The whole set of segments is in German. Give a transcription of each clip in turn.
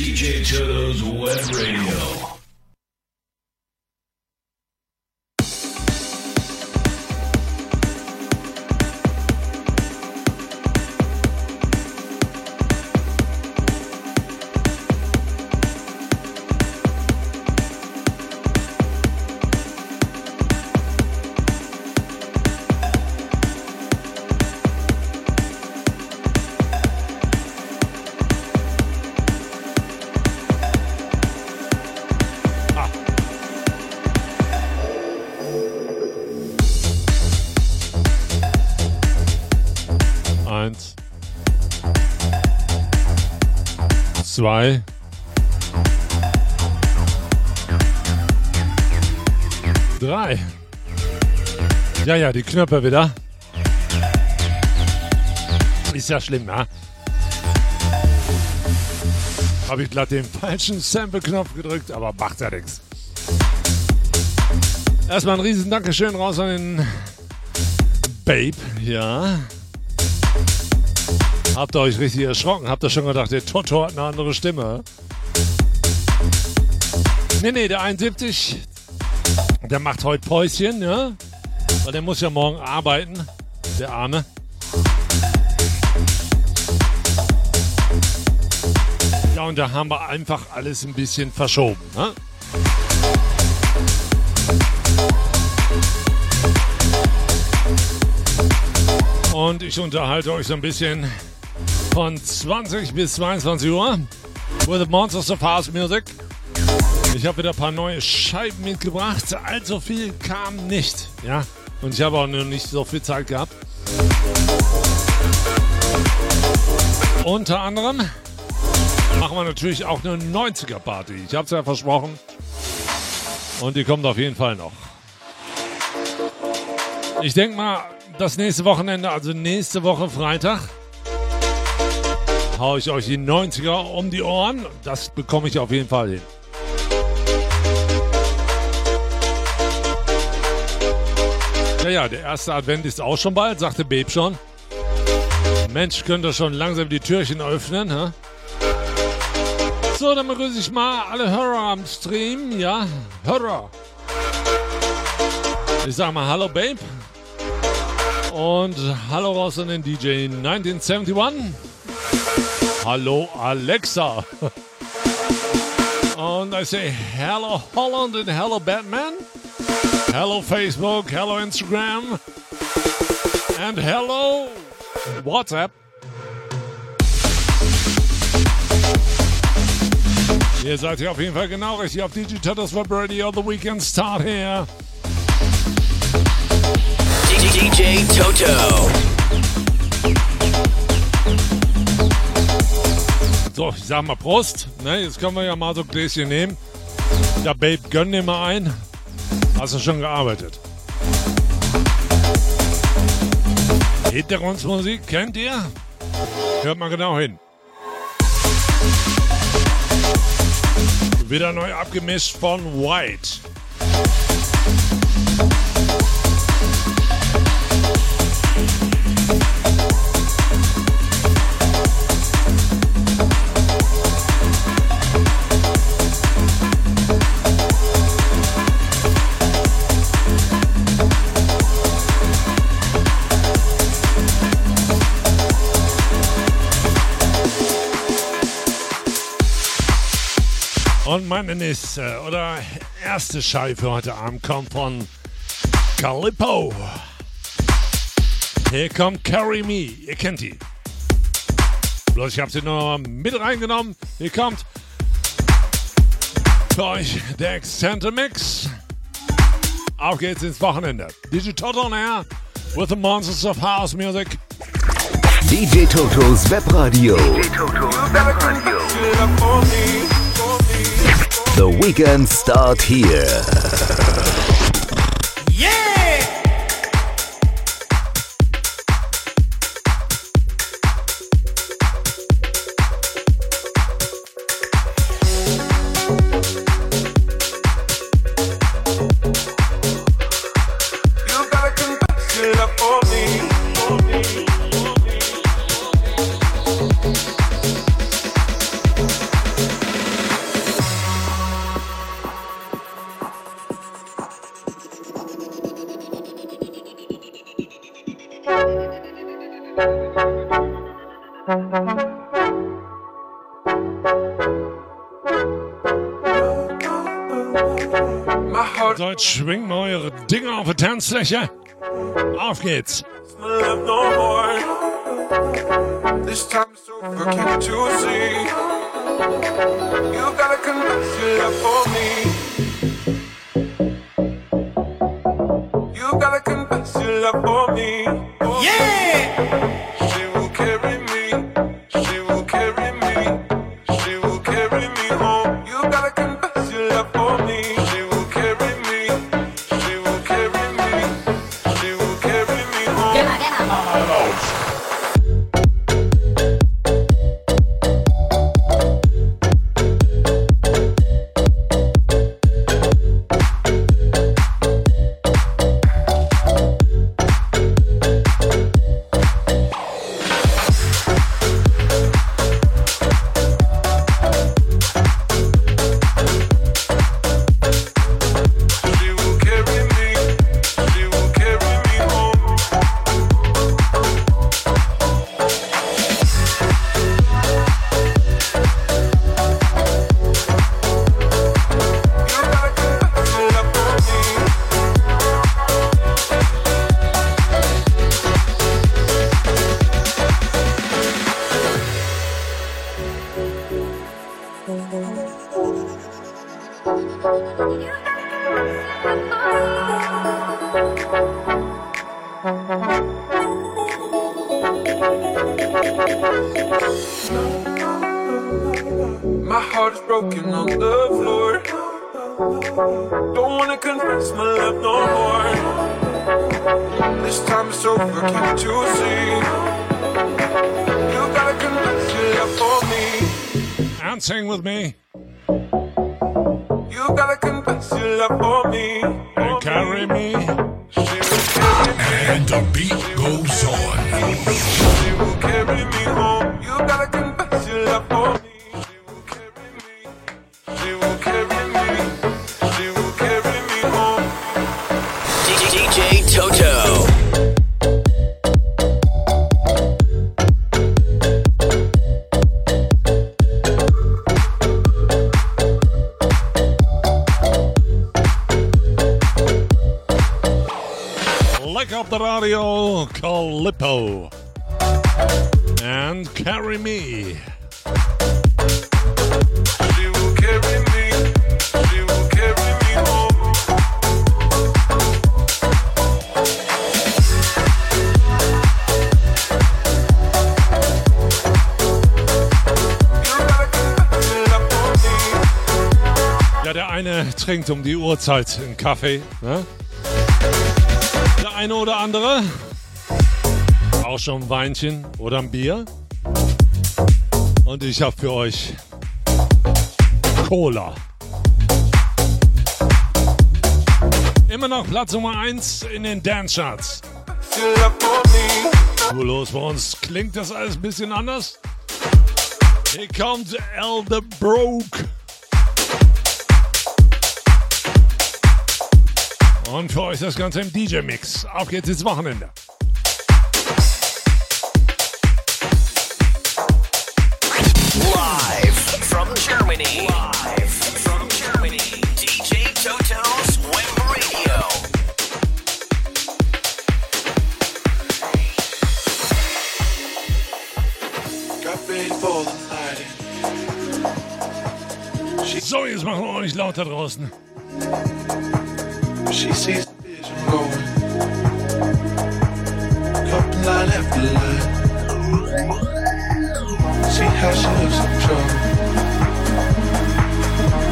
DJ Toto's Web Radio. Zwei. Drei. Ja, ja, die Knöpfe wieder. Ist ja schlimm, ne? Habe ich glatt den falschen Sample-Knopf gedrückt, aber macht ja nichts. Erstmal ein riesen Dankeschön raus an den Babe, ja. Habt ihr euch richtig erschrocken? Habt ihr schon gedacht, der Toto hat eine andere Stimme? Nee, nee, der 71, der macht heute Päuschen, ja? Weil der muss ja morgen arbeiten, der Arme. Ja, und da haben wir einfach alles ein bisschen verschoben, ne? Und ich unterhalte euch so ein bisschen von 20 bis 22 Uhr with the Monsters of House Music. Ich habe wieder ein paar neue Scheiben mitgebracht. Allzu viel kam nicht, ja. Und ich habe auch noch nicht so viel Zeit gehabt. Unter anderem machen wir natürlich auch eine 90er Party. Ich habe es ja versprochen. Und die kommt auf jeden Fall noch. Ich denke mal, das nächste Wochenende, also nächste Woche Freitag, haue ich euch die 90er um die Ohren. Das bekomme ich auf jeden Fall hin. Ja, ja, der erste Advent ist auch schon bald, sagte Babe schon. Mensch, könnt ihr schon langsam die Türchen öffnen, hä? So, dann begrüße ich mal alle Hörer am Stream, ja? Hörer. Ich sag mal Hallo, Babe. Und hallo raus an den DJ 1971. Hallo, Alexa. and I say hello, Holland and hello, Batman. Hello, Facebook. Hello, Instagram. And hello, WhatsApp. Ihr seid hier auf jeden Fall genau richtig auf Digitalis Web Radio. The Weekend Start here. DJ Toto. So, ich sag mal Prost. Ne, jetzt können wir ja mal so ein Gläschen nehmen. Ja, Babe, gönn dir mal ein. Hast du schon gearbeitet? Hintergrundmusik kennt ihr? Hört mal genau hin. Wieder neu abgemischt von White. Und meine nächste oder erste Scheibe heute Abend kommt von Calippo. Hier kommt Carry Me. Ihr kennt die. Bloß ich habe sie nur mit reingenommen. Hier kommt für euch der Extended Mix. Auf geht's ins Wochenende. Digital on Air with the Monsters of House Music. DJ Totos Webradio. DJ Totos Webradio. The weekend start here. slasher off geht's. This time it's so fucking juicy. You got a connection for me. Eine trinkt um die Uhrzeit einen Kaffee. Ne? Der eine oder andere auch schon ein Weinchen oder ein Bier. Und ich habe für euch Cola. Immer noch Platz Nummer 1 in den Dance Charts. Nur los, bei uns klingt das alles ein bisschen anders. Hier kommt Elder Broke. Und für euch das Ganze im DJ-Mix. Auf geht's ins Wochenende. Live from Germany. Live from Germany. DJ Toto's Web Radio. Got ready for the night. So, jetzt machen wir ordentlich laut da draußen. She sees the vision going. Couple line after line. See how she looks in trouble.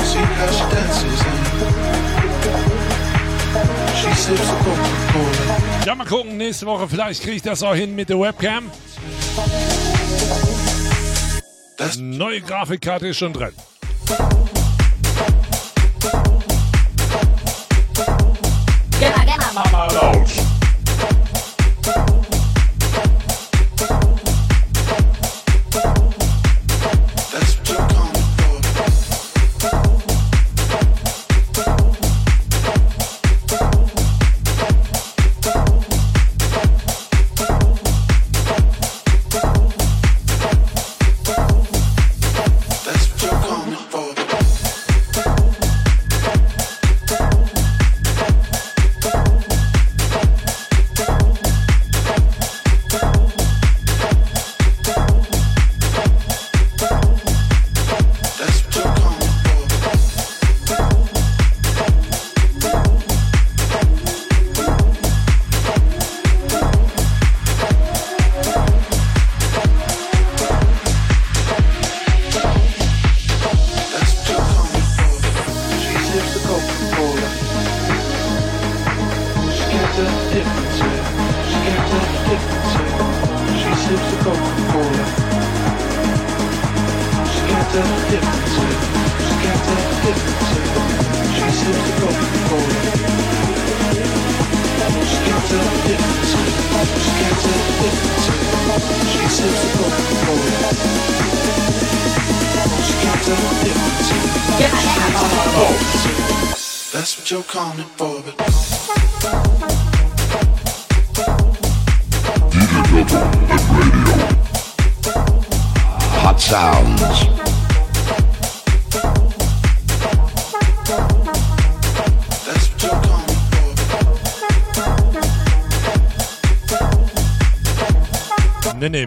See how she dances and she sips a Coca-Cola. Ja, mal gucken, nächste Woche vielleicht kriege ich das auch hin mit der Webcam. Das Neue Grafikkarte ist schon drin.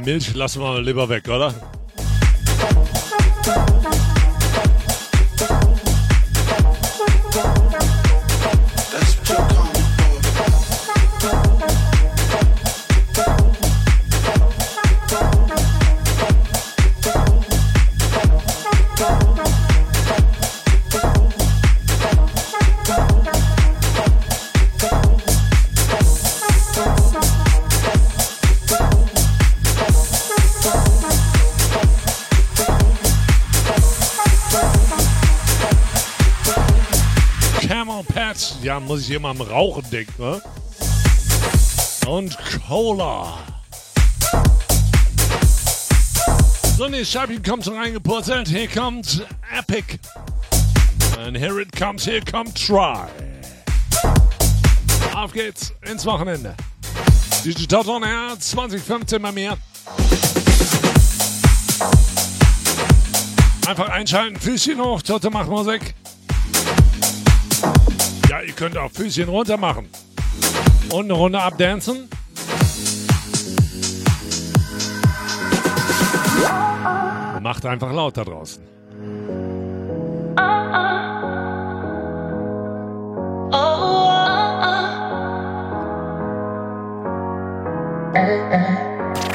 Milch lassen wir lieber weg, oder? Muss ich immer am Rauchen denken, ne? Und Cola. So, ne, Scheibchen kommt reingepurzelt. Hier kommt Epic. And here it comes, here come Try. Auf geht's ins Wochenende. Digital on Air 2015 bei mir. Einfach einschalten, Füßchen hoch, Tote macht Musik. Ja, ihr könnt auch Füßchen runter machen. Und eine Runde abdancen. Macht einfach laut da draußen.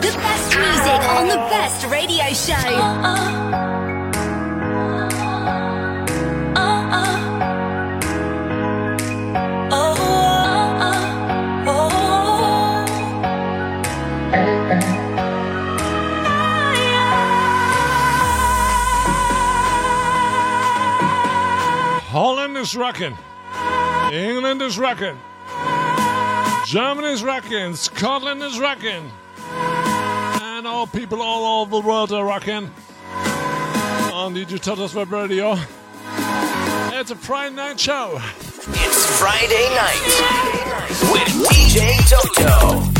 The best music on the best radio show. Holland is rocking. England is rocking. Germany is rocking. Scotland is rocking. And all people all over the world are rocking. On Digital Web Radio. It's a Friday night show. It's Friday night with DJ Toto.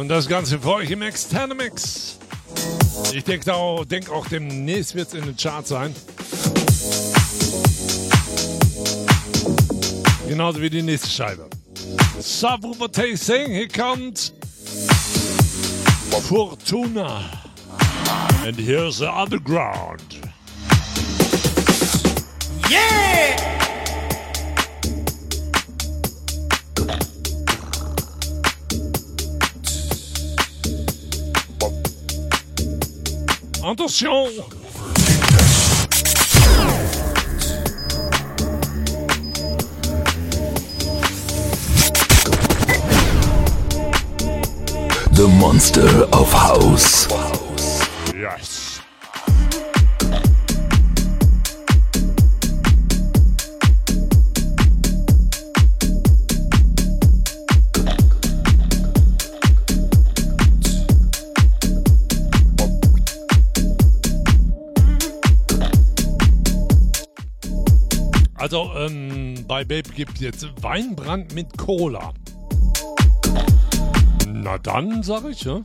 Und das Ganze für euch im externen Mix. Ich denke auch, denk auch, demnächst wird es in den Charts sein. Genauso wie die nächste Scheibe. Subwoofer Tasting, hier kommt Fortuna. And here's the underground. Attention The monster of house. Bei Babe gibt jetzt Weinbrand mit Cola. Na dann, sag ich, ja.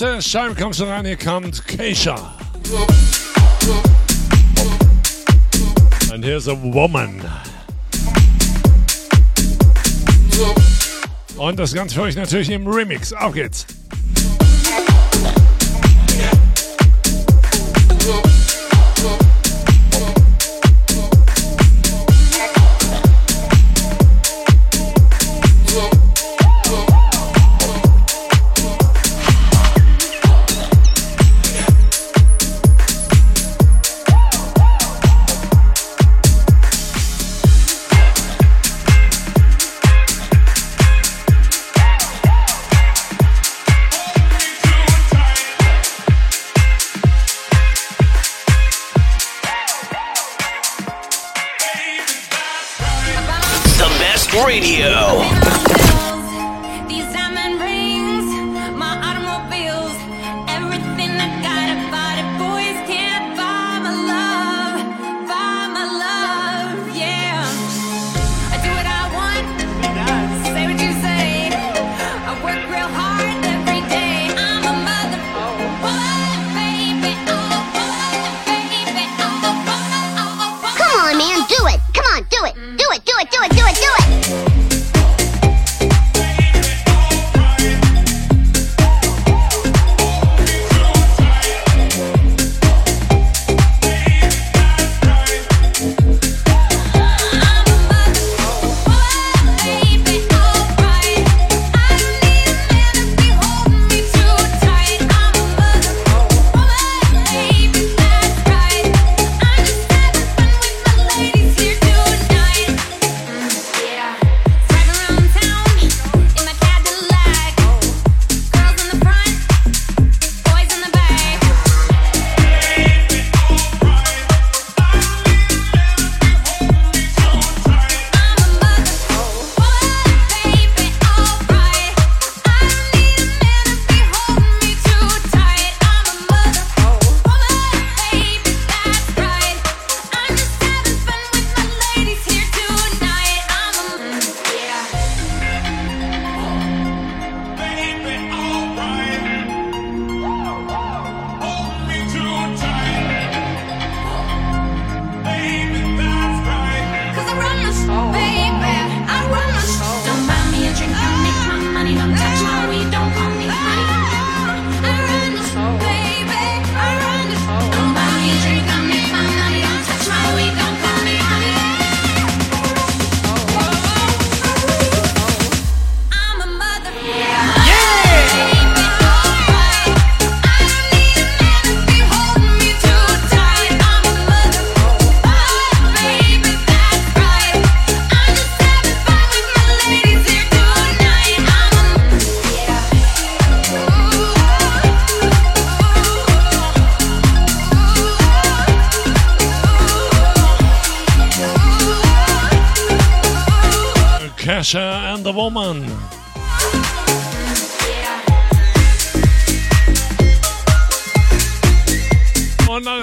nächste Scheibe kommt schon rein, hier kommt Keisha. And here's a woman. Und das Ganze für euch natürlich im Remix. Auf geht's!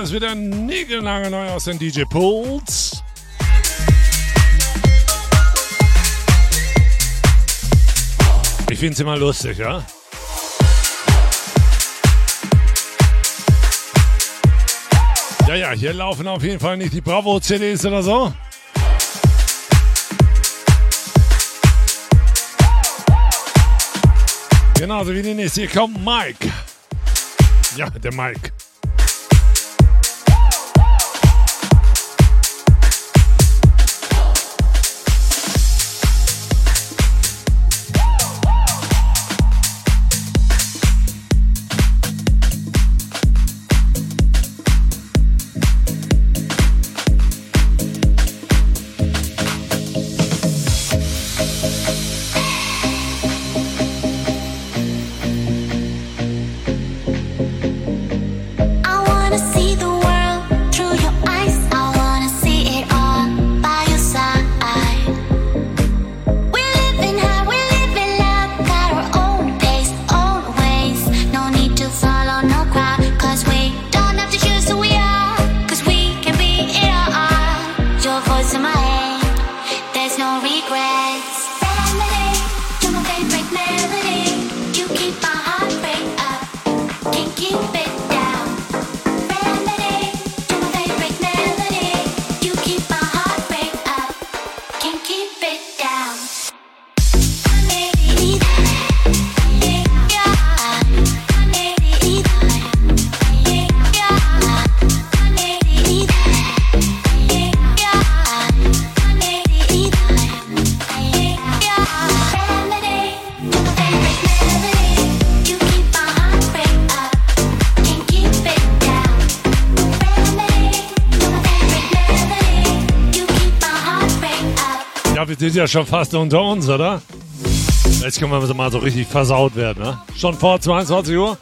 ist wieder niegelange neu aus den DJ Pools. Ich finde find's immer lustig, ja? Ja, ja, hier laufen auf jeden Fall nicht die Bravo-CDs oder so. Genauso wie die nächste. Hier kommt Mike. Ja, der Mike. Wir sind ja schon fast unter uns, oder? Jetzt können wir mal so richtig versaut werden, ne? Schon vor 22 Uhr?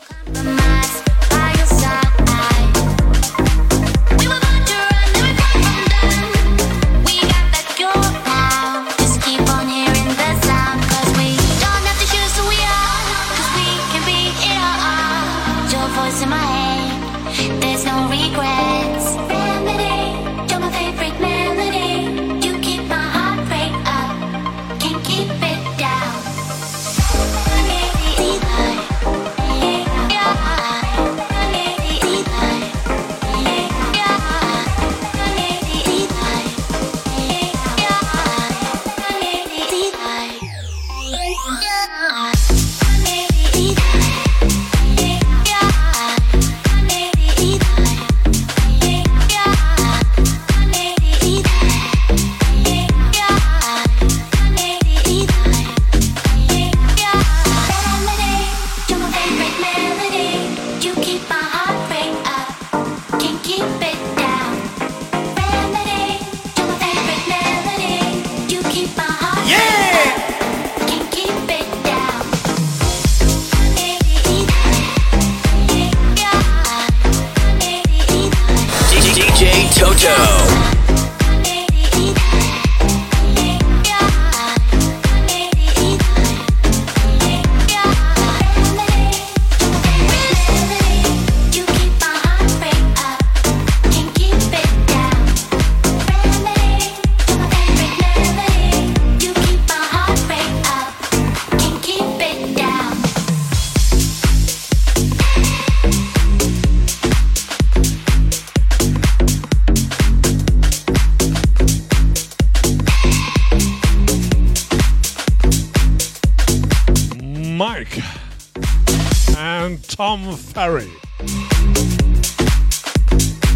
And Tom Ferry.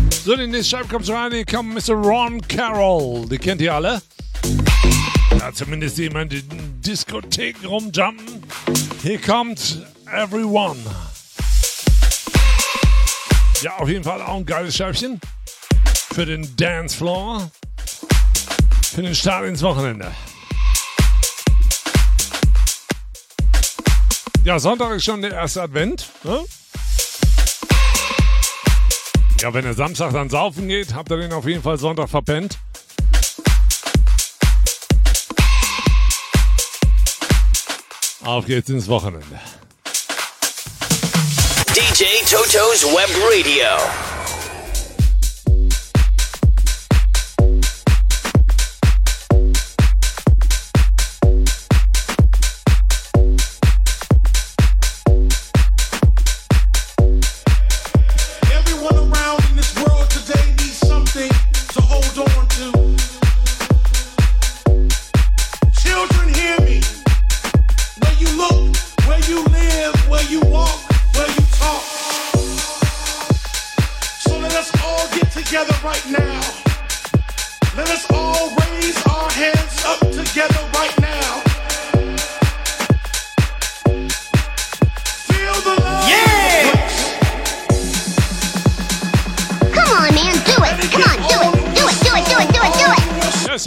So, die nächste Scheibe kommt rein. Hier kommt Mr. Ron Carroll. Die kennt ihr alle. Ja, zumindest die in Diskotheken rumjumpen. Hier kommt Everyone. Ja, auf jeden Fall auch ein geiles Scheibchen. Für den Dancefloor. Für den Start ins Wochenende. Ja, Sonntag ist schon der erste Advent. Ne? Ja, wenn ihr Samstag dann saufen geht, habt ihr den auf jeden Fall Sonntag verpennt. Auf geht's ins Wochenende. DJ Toto's Web Radio.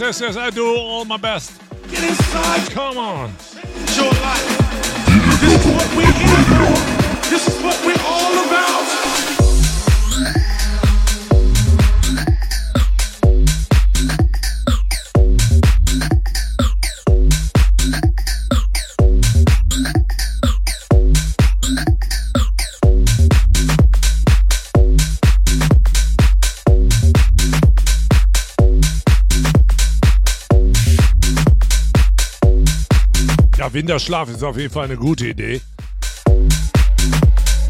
Yes, yes, I do all my best. Get inside Come on. your life. This is what we're here for. This is what we're all about. Winterschlaf ist auf jeden Fall eine gute Idee.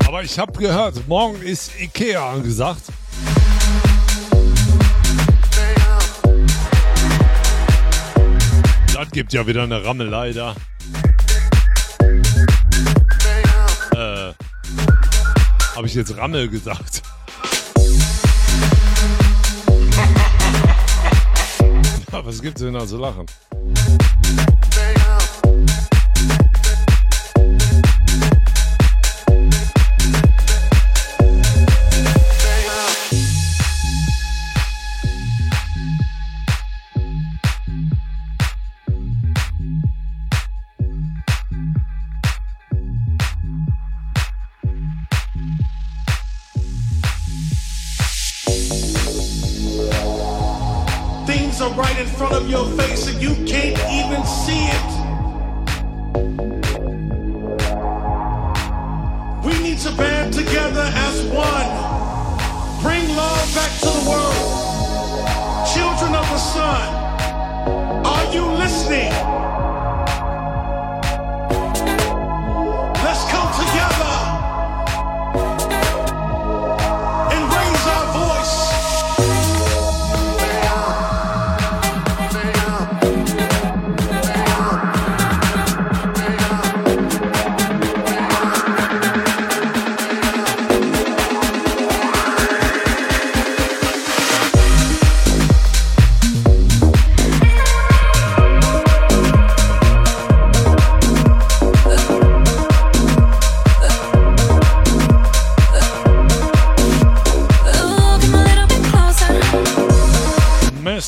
Aber ich habe gehört, morgen ist Ikea angesagt. Das gibt ja wieder eine Rammelei da. Äh, habe ich jetzt Rammel gesagt? Was gibt's denn da zu lachen?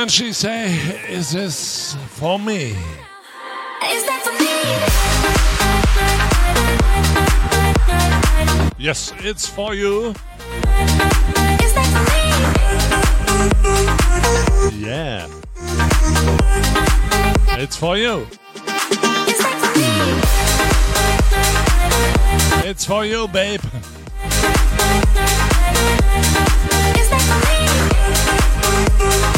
And she say, is this for me? Is that for me? Yes, it's for you. Is that for me? Yeah. It's for you. Is that for me? It's for you, babe. Is that for me?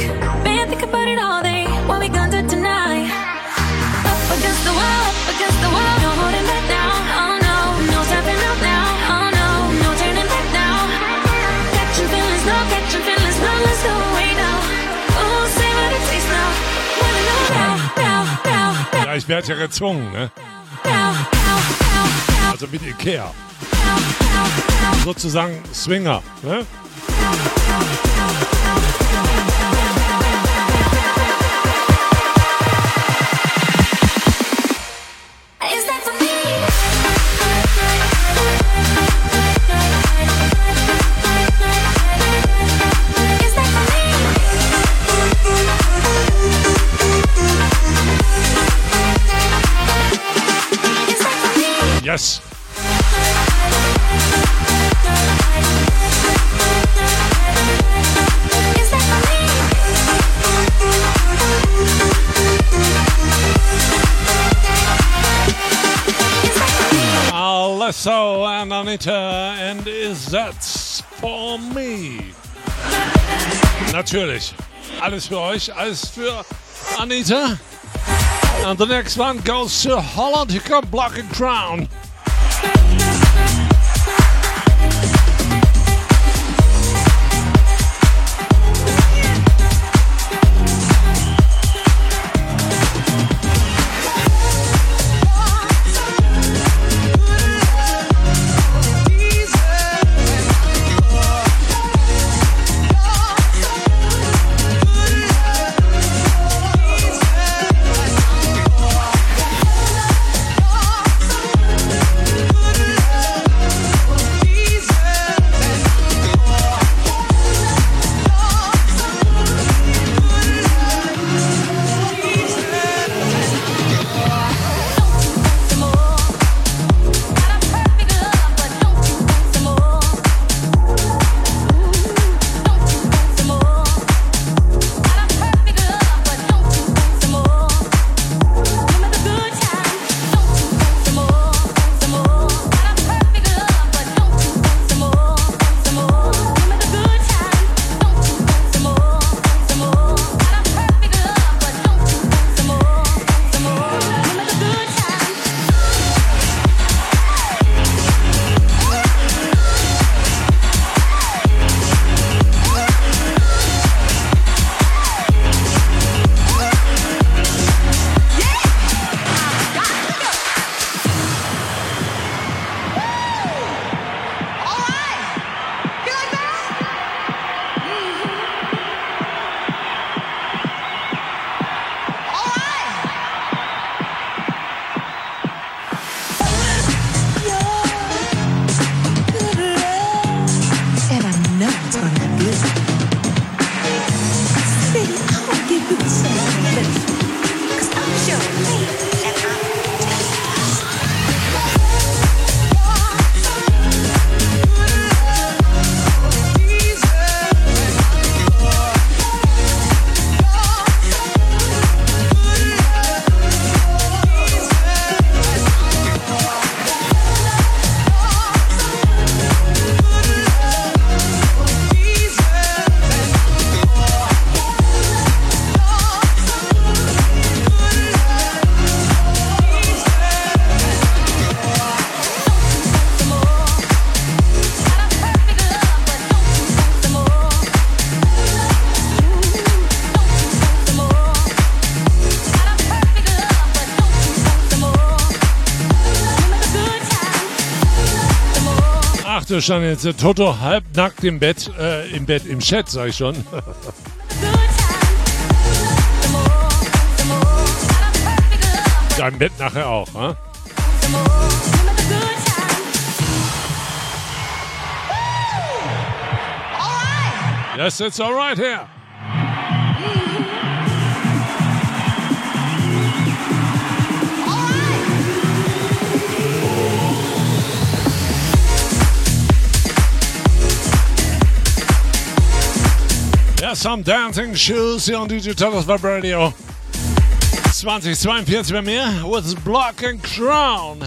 ja gezwungen, ne? Also mit Ikea. Sozusagen Swinger, ne? Yes. Alesso and Anita, and is that for me? Natürlich. Alles für euch, alles für Anita. And the next one goes to Holland. Here come Block and Crown. Christmas. Da stand jetzt der Toto halbnackt im Bett, äh, im Bett, im Chat, sag ich schon. Dein Bett nachher auch, hm? Yes, it's all right here. Some dancing shoes here on Digitalis Web Radio. 2042 bei mir with Block and Crown.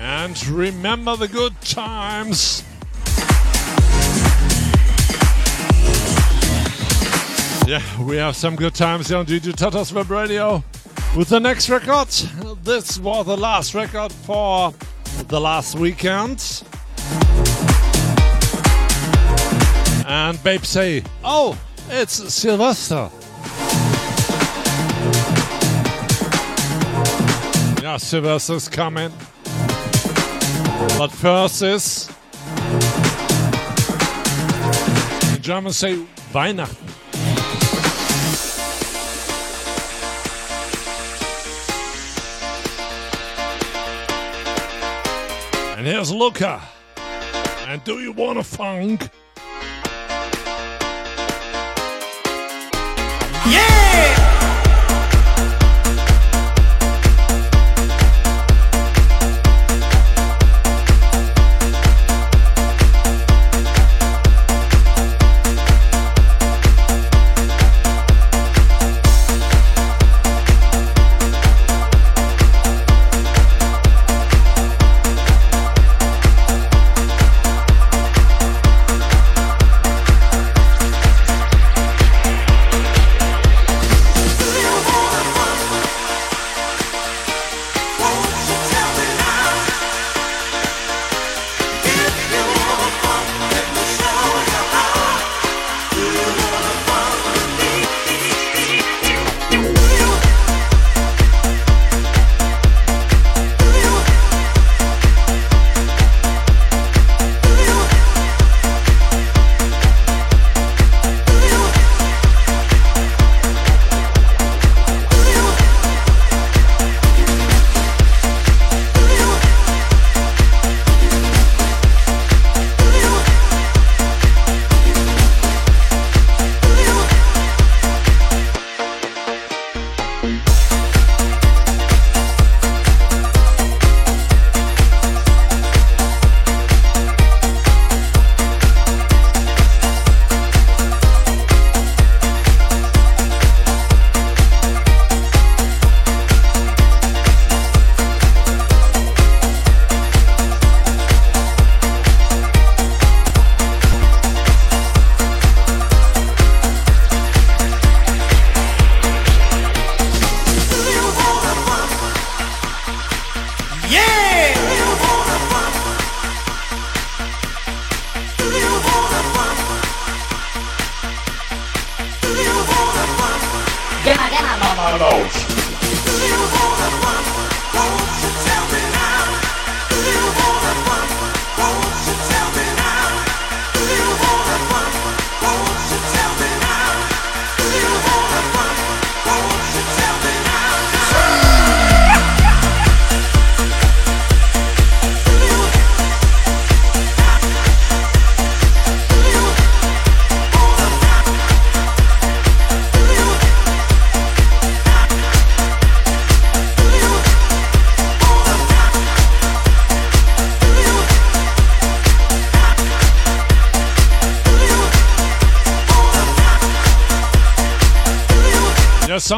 And remember the good times. Yeah, we have some good times here on DJ Tatas Web Radio with the next record. This was the last record for the last weekend. And Babe say, Oh, it's Sylvester. Yeah, Sylvester's coming. But first is. The Germans say Weihnachten. Here's Luca. And do you want a funk? Yes,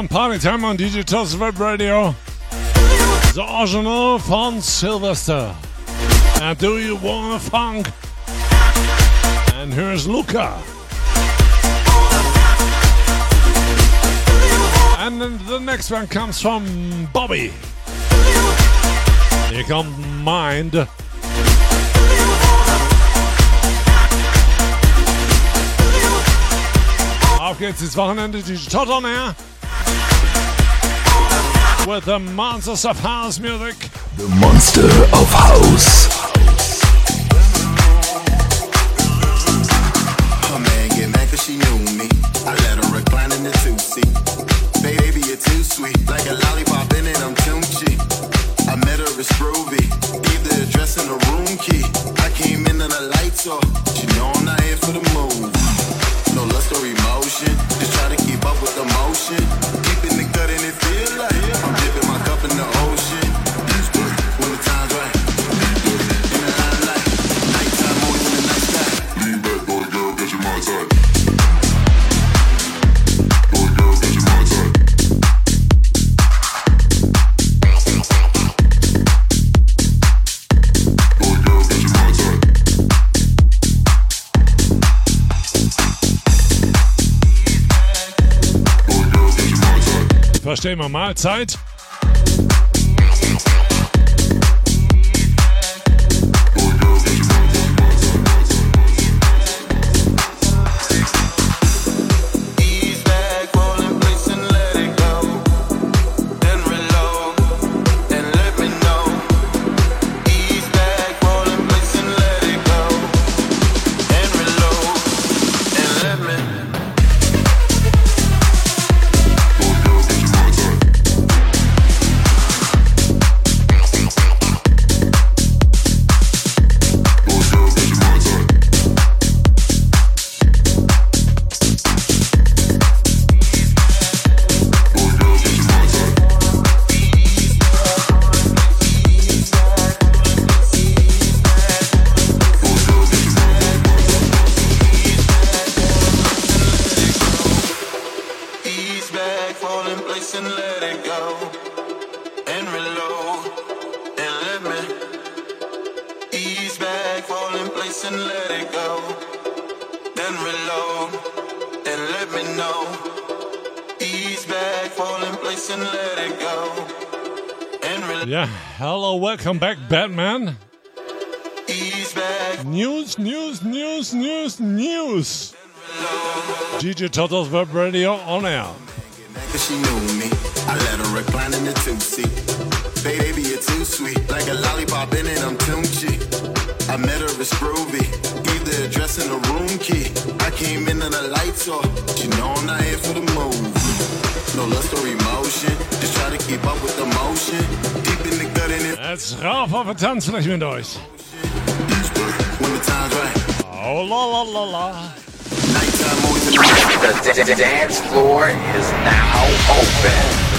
some party time on Digital's Web Radio. The original von Sylvester. And do you want a funk? And here's Luca. And then the next one comes from Bobby. Here comes Mind. Auf geht's ins Wochenende, die Tot on Air. With the Monsters of House Music. The Monster of House. Verstehen wir Mahlzeit. Welcome back, Batman. Back, News, News, News, News, News. DJ Toto's Web Radio on air. She knew me. I let her recline in the two-seat. Baby, you're too sweet. Like a lollipop in it, I'm tunchi. I met her at Scrovy. Gave the address and the room key. I came in and the lights off. She know I'm not here for the move. No lust or emotion. Just try to keep up with the motion. Deep Jetzt rauf auf den Tanzfläche mit euch. time's right. Oh la la la la. The dance floor is now open.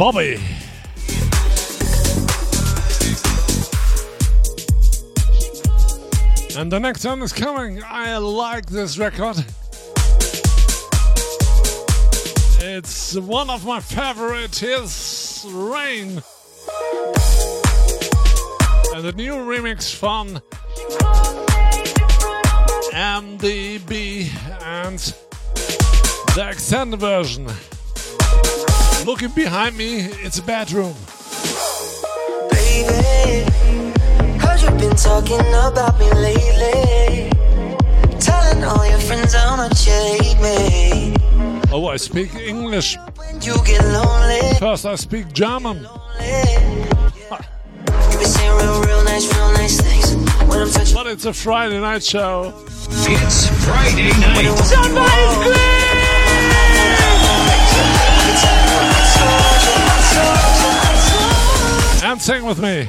Bobby. And the next one is coming. I like this record. It's one of my favorite. Rain. And the new remix from MDB and the extended version. Looking behind me, it's a bathroom. Baby, heard you been talking about me lately. Telling all your friends how much you hate me. Oh, I speak English. When you get lonely, First, I speak German. you be saying real, real nice, real nice things. When I'm touching But it's a Friday night show. It's Friday night. And sing with me.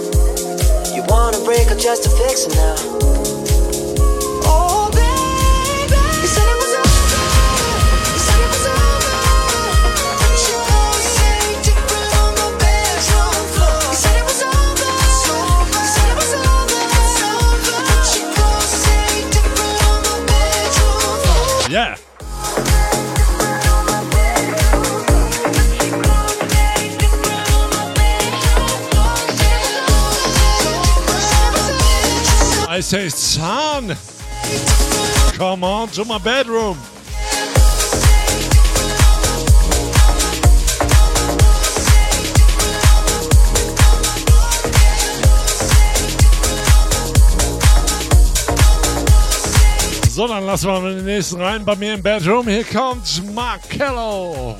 Wanna break up just to fix it now. I say, son, come on to my bedroom. So, dann lassen wir den nächsten rein bei mir im Bedroom. Hier kommt Markello.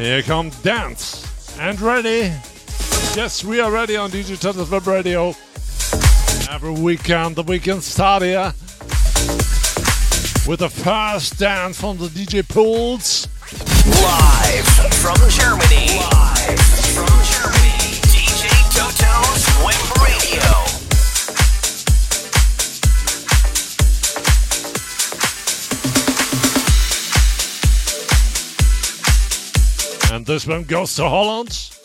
Here come Dance and Ready. Yes, we are ready on DJ Turtles Web Radio. Every weekend, the weekend start here with the first dance from the DJ pools. Live from Germany. This one goes to Holland.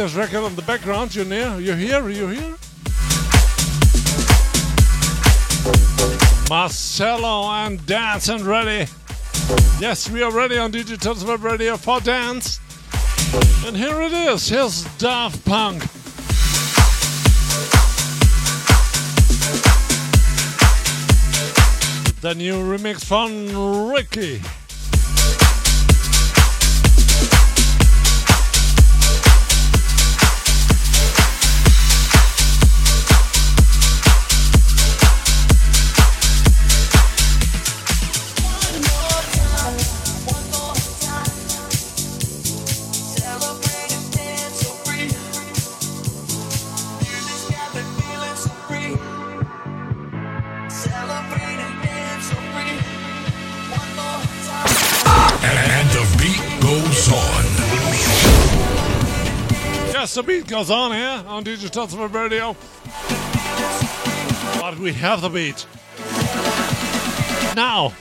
This record on the background. You're near? You're here? You're here? Marcelo and Dance and Ready. Yes, we are ready on Digital Web Radio for dance. And here it is. Here's Daft Punk. The new remix from Ricky. Goes on here on Digital Web Radio. But we have the beat. Now.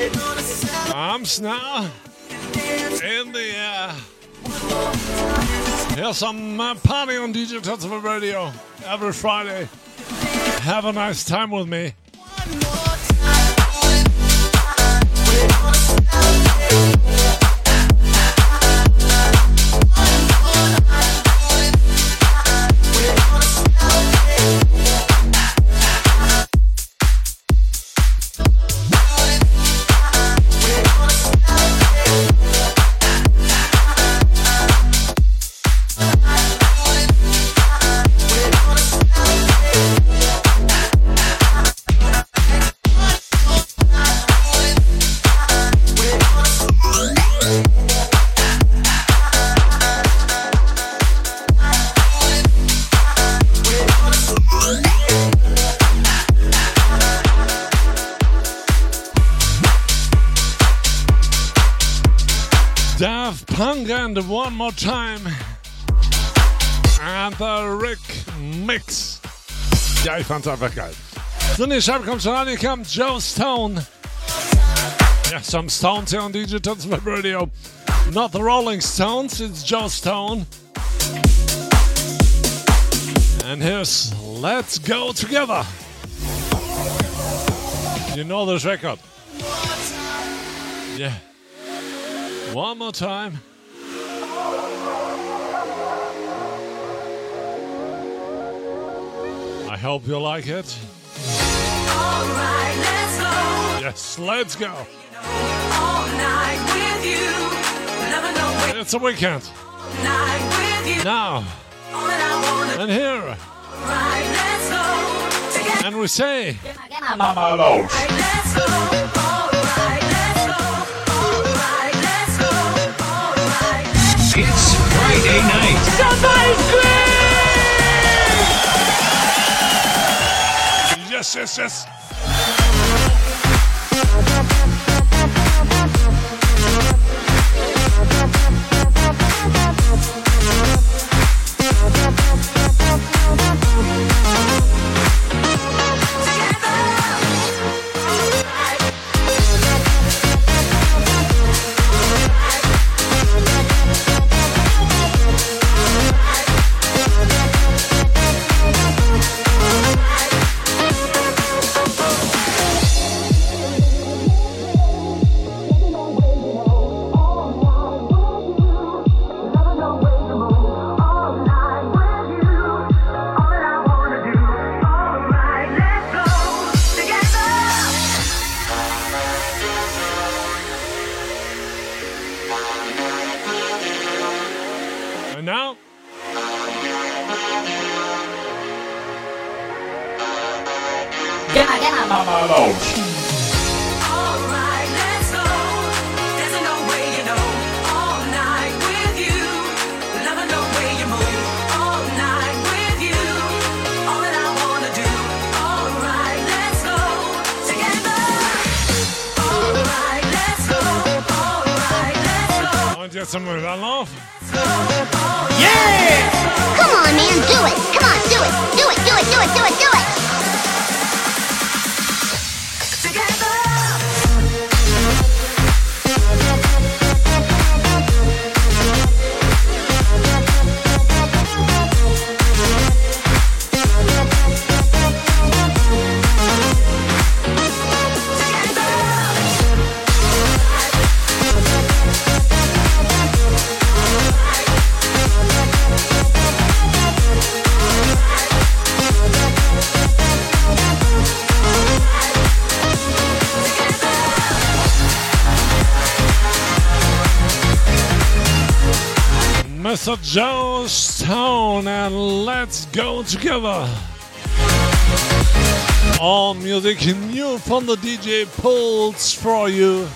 We're gonna celebrate. Arms now in the air. Here's some uh, party on DJ Web Radio every Friday. Have a nice time with me. Fand's einfach geil. So, Scheibe kommt schon an. Kommt Joe Stone. Yeah, some Stones here on Digital Web Radio. Not the Rolling Stones, it's Joe Stone. And here's Let's Go Together. You know this record. Yeah. One more time. hope you like it. Let's yes, let's go. It's a weekend. Now. And here. And we say. Mama Loaf. It's Friday night. Yes, yes, yes. Mr. Joe Stone and let's go together. All music new from the DJ pulls for you.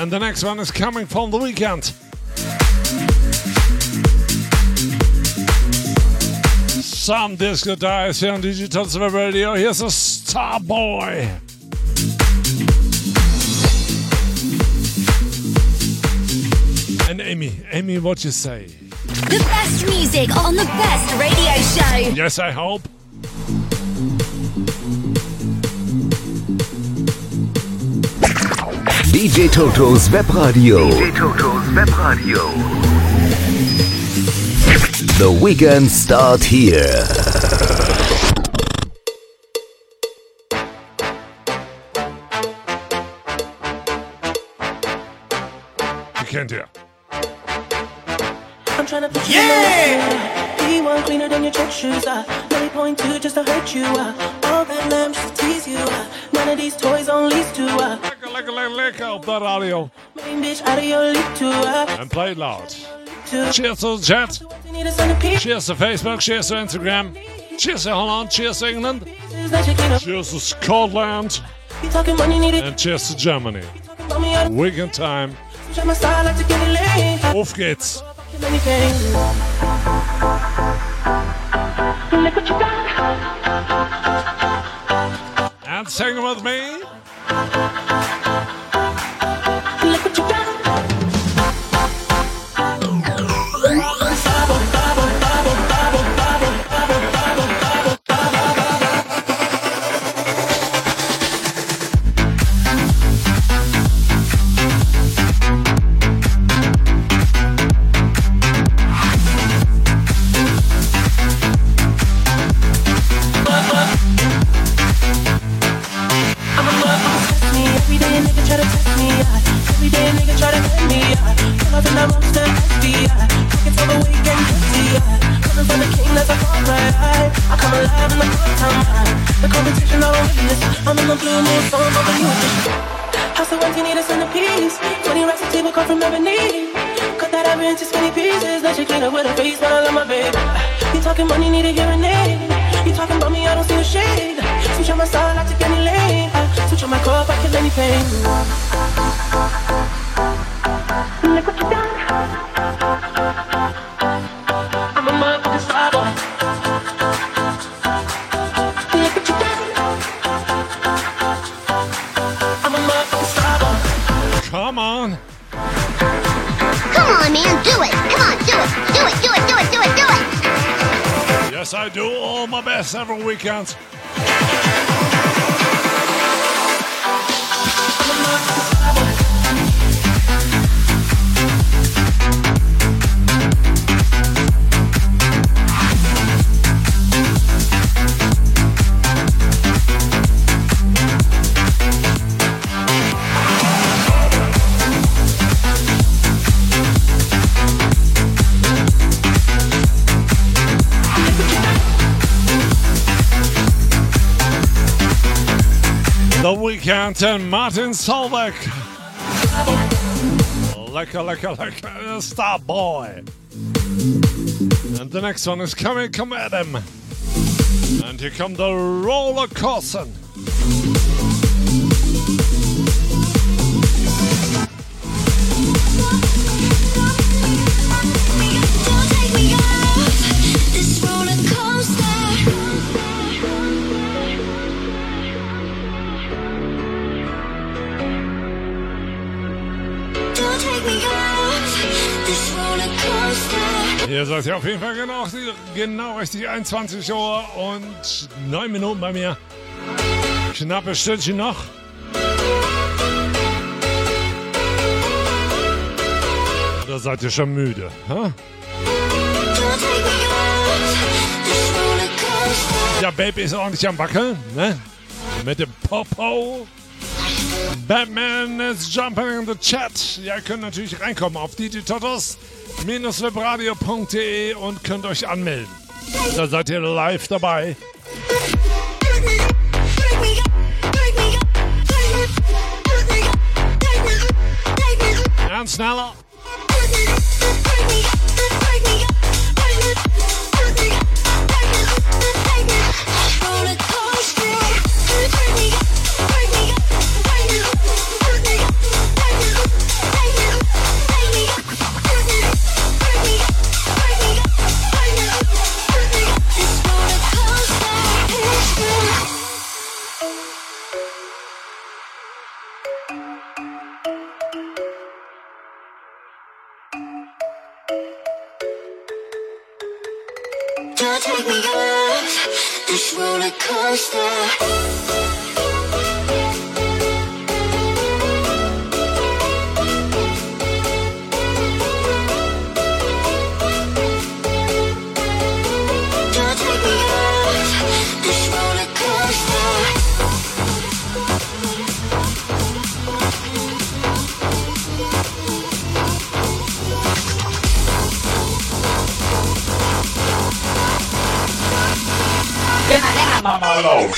And the next one is coming from the weekend. Some disco dice here on Digital Web Radio. Here's a Starboy. Amy, Amy, what you say? The best music on the best radio show. Yes, I hope. DJ Totos Webradio. DJ Totos Webradio. The weekend start here. You can't hear. I'm trying to put you yeah! Be one cleaner than your church shoes. Uh. Maybe point two just to hurt you. Uh. All that lamb just to tease you. Uh. None of these toys on lease to. Uh. Lick, lick, lick up that audio. Main bitch out of your league to. Uh. And play it loud. Cheers to the chat. Cheers to Facebook. Cheers to Instagram. Cheers to Holland. Cheers to England. Cheers to Scotland. You talking money needed. And cheers to Germany. Bump. Weekend time. Switch on my style like to get it late. Auf geht's. And sing with me. Every day nigga try to get me. uh, Pull up in that monster FBI. Pockets overweight getting empty. uh, Coming from the king, that's a far right. I come alive in the good time. uh, The competition I don't witness. I'm in the blue moon, so I'm over you. House of empty, need a centerpiece. 20 racks of table cut from ebony. Cut that up into skinny pieces. Let you clean up with a face, but I love my baby. You talking money, need a hearing aid. You talking about me, I don't see a shade. Switch on my side, I take any lane. Uh, switch on my cup, I kill any pain. I do all my best every weekend. And Martin Solveig. Lekker, lekker, lekker. Star boy. And the next one is coming, come at him. And here come the roller coaster. Ihr seid ja auf jeden Fall genau, genau richtig 21 Uhr und 9 Minuten bei mir. Knappes Stündchen noch. Oder seid ihr schon müde? Coaster. Ja, Baby ist ordentlich am Wackeln, ne? Mit dem Popo. Batman is jumping in the chat. Ja, ihr könnt natürlich reinkommen auf digitotos-webradio.de und könnt euch anmelden. Da seid ihr live dabei. Ganz schneller. Coaster. Mama Low.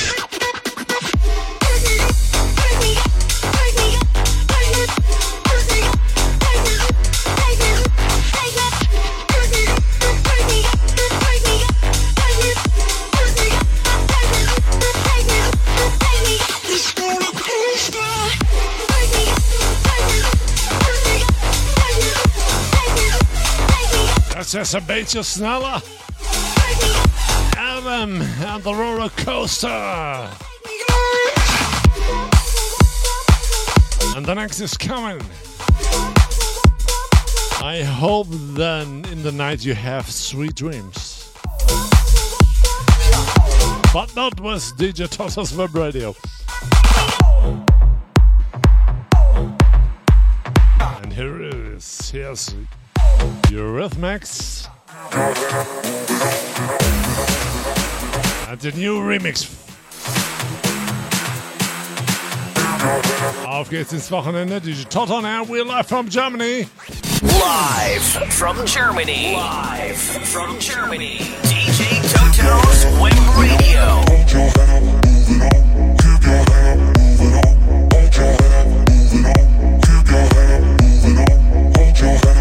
Essa é bem snella. Adam and the roller coaster. And the next is coming. I hope then in the night you have sweet dreams. But not with DJ Totos Web Radio. And here it is. Here's Eurythmics. The new Remix. Auf geht's ins Wochenende. This Totten now. We're live from Germany. Live from Germany. Live from Germany. DJ Toto's Web Radio. Keep your head up, on. Keep your head up, on. Hold your head up.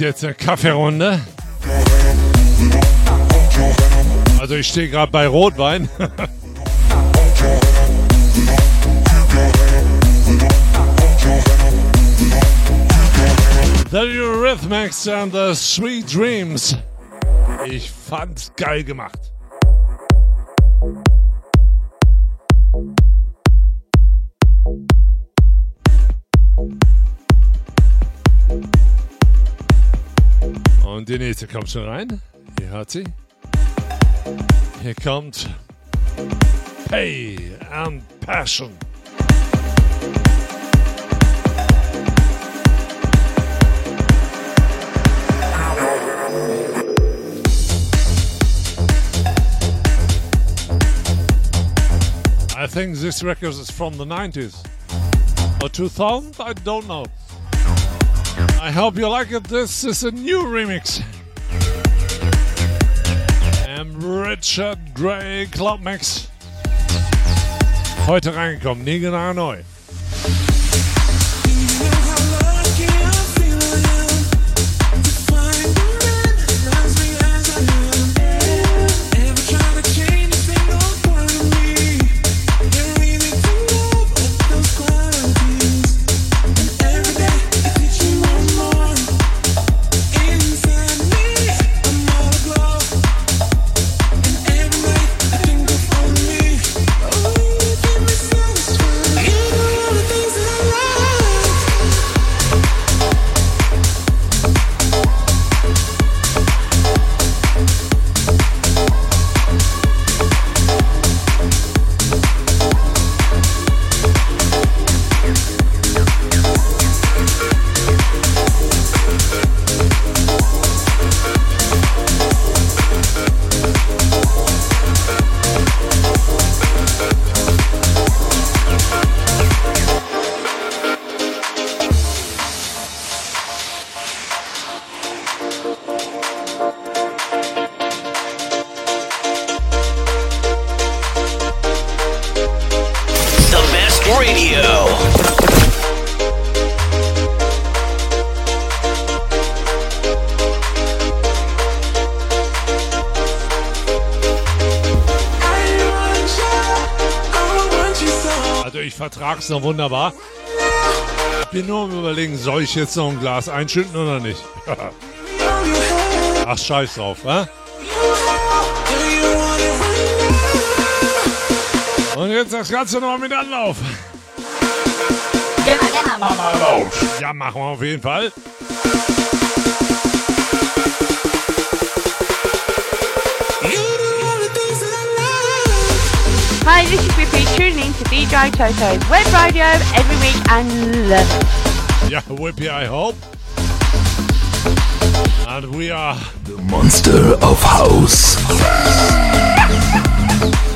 Jetzt eine Kaffeerunde. Also ich stehe gerade bei Rotwein. The Eurythmics and the Sweet Dreams. Ich fand's geil gemacht. Nächste kommt schon rein. Hier hat sie. Hier kommt Pay and Passion. I think this record is from the 90s or 2000. I don't know. I hope you like it. This is a new remix. And Richard Gray Club Mix. Heute reingekommen, nie genau neu. Vertrag's noch wunderbar. Ich bin nur am überlegen, soll ich jetzt noch ein Glas einschütten oder nicht? Ach, scheiß drauf, wa? Und jetzt das Ganze noch mit Anlauf. Ja, machen wir auf jeden Fall. To DJ Toto's web radio every week and love it. Yeah, Whippy, I hope. And we are the Monster of House.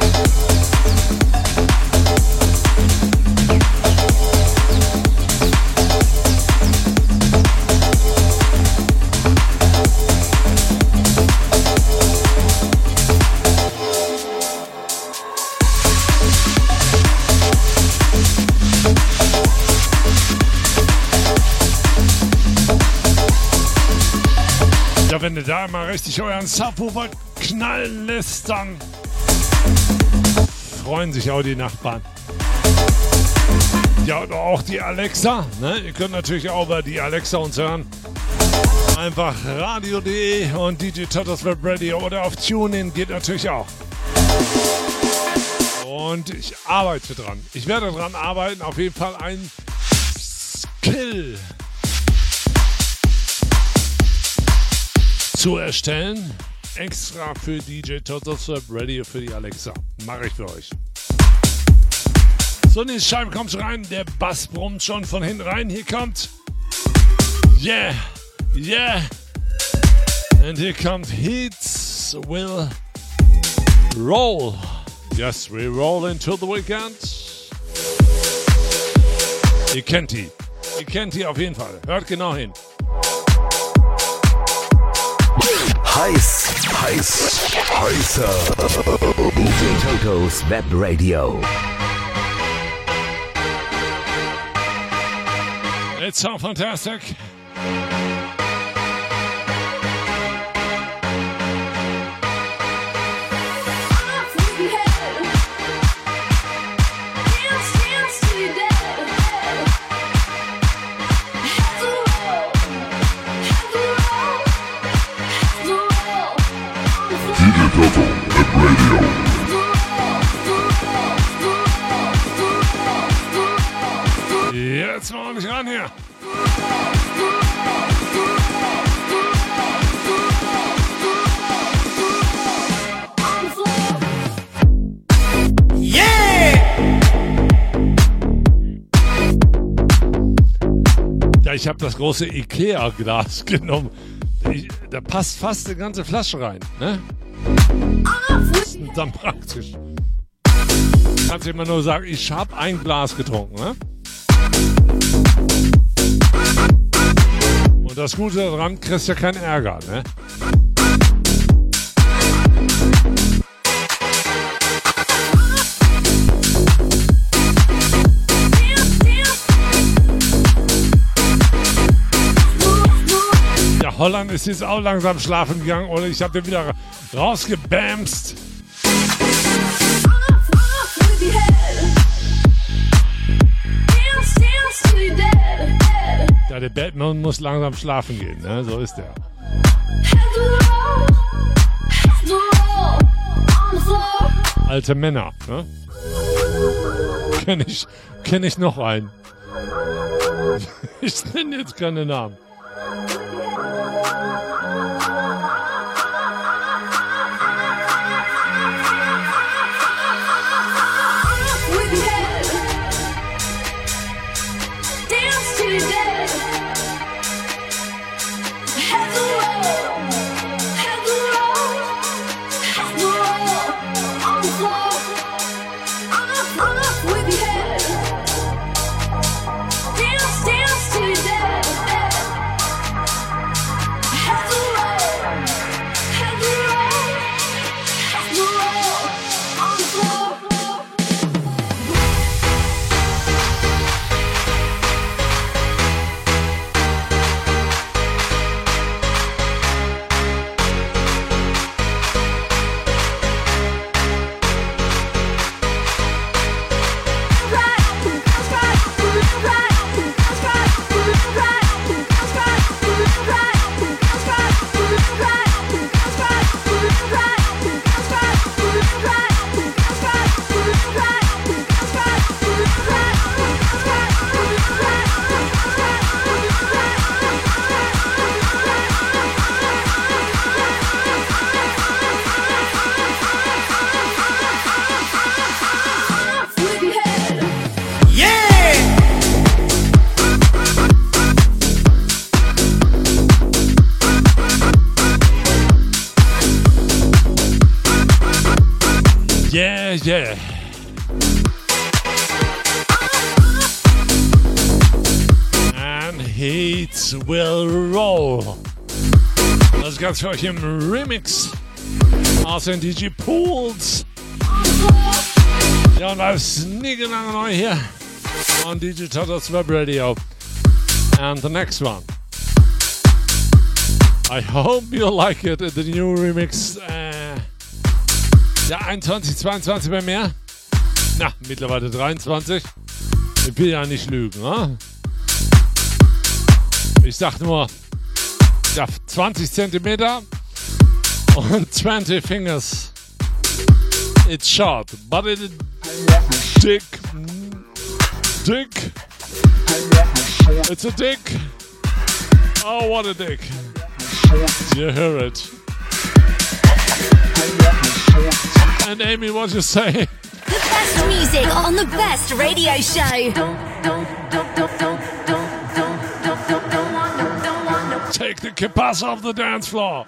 da mal richtig euren Subwoofer knallen lässt, dann freuen sich auch die Nachbarn. Ja, und auch die Alexa. Ne? Ihr könnt natürlich auch über die Alexa uns hören. Einfach radio.de und DJ Totos Web Radio oder auf TuneIn geht natürlich auch. Und ich arbeite dran. Ich werde dran arbeiten. Auf jeden Fall ein Skill zu erstellen. Extra für DJ Totos Web Radio für die Alexa. Mache ich für euch. So, die Scheibe kommt rein. Der Bass brummt schon von hinten rein. Hier kommt. Yeah, yeah. And here comes Hits Will Roll. Yes, we roll into the weekend. Ihr kennt die. Ihr kennt die auf jeden Fall. Hört genau hin. Heiß, heiß, heißer. DJ Totos Web Radio. It's so fantastic. Jetzt mal ordentlich ran hier. Ja, ich habe das große Ikea-Glas genommen. Ich, da passt fast eine ganze Flasche rein. Ne? Das ist dann praktisch. Kannst immer nur sagen, ich habe ein Glas getrunken. Ne? Und das Gute daran, kriegst ja keinen Ärger. Ne? Holland ist jetzt auch langsam schlafen gegangen oder ich habe den wieder rausgebamst. Ja, der Batman muss langsam schlafen gehen, ne? So ist der. Alte Männer, ne? Kenn ich, kenn ich noch einen. Ich nenne jetzt keine Namen. Gab's für euch im Remix aus den DJ Pools. Ja, und als niegelange neu hier on DJ Totos Web Radio. And the next one. I hope you like it, the new remix. Äh, ja, 21, 22 bei mir. Na, mittlerweile 23. Ich will ja nicht lügen, ne? Ich sag nur, ja, 20 Zentimeter und 20 fingers. It's short, but it dick, dick. It's a dick. Oh, what a dick. You hear it. And Amy, what you say? The best music on the best radio show. Take the kipas off the dance floor.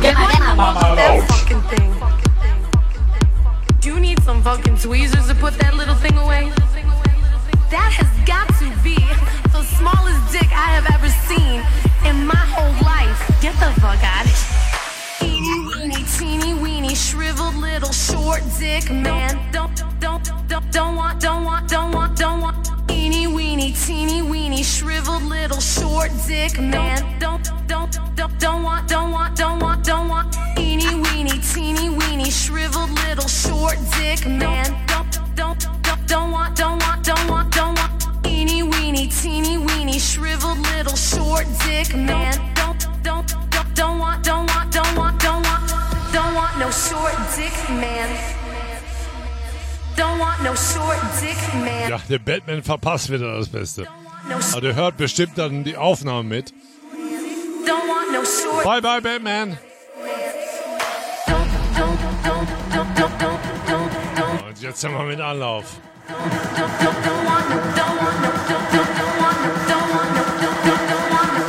Get that fucking thing. Do you need some fucking tweezers to put that little thing away? That has got to be the smallest dick I have ever seen in my whole life. Get the fuck out of here. Weeny, teeny weeny, shriveled little short dick man. Don't, don't, don't, don't want, don't want, don't want, don't want. Teeny weeny, teeny weeny, shriveled little short dick man. Don't, don't, don't, don't want, don't want, don't want, don't want. Teeny weeny, teeny weeny, shriveled little short dick man. Don't, don't, don't, don't want, don't want, don't want, don't want. Teeny weeny, teeny weeny, shriveled little short dick man. Don't, don't, don't, don't want, don't want, don't want, don't want, want no short dick man. Don't want no short dick man. Ja, der Batman verpasst wieder das Beste. Aber der hört bestimmt dann die Aufnahme mit. Don't want no short. Bye bye, Batman. Und jetzt sind wir mit Anlauf.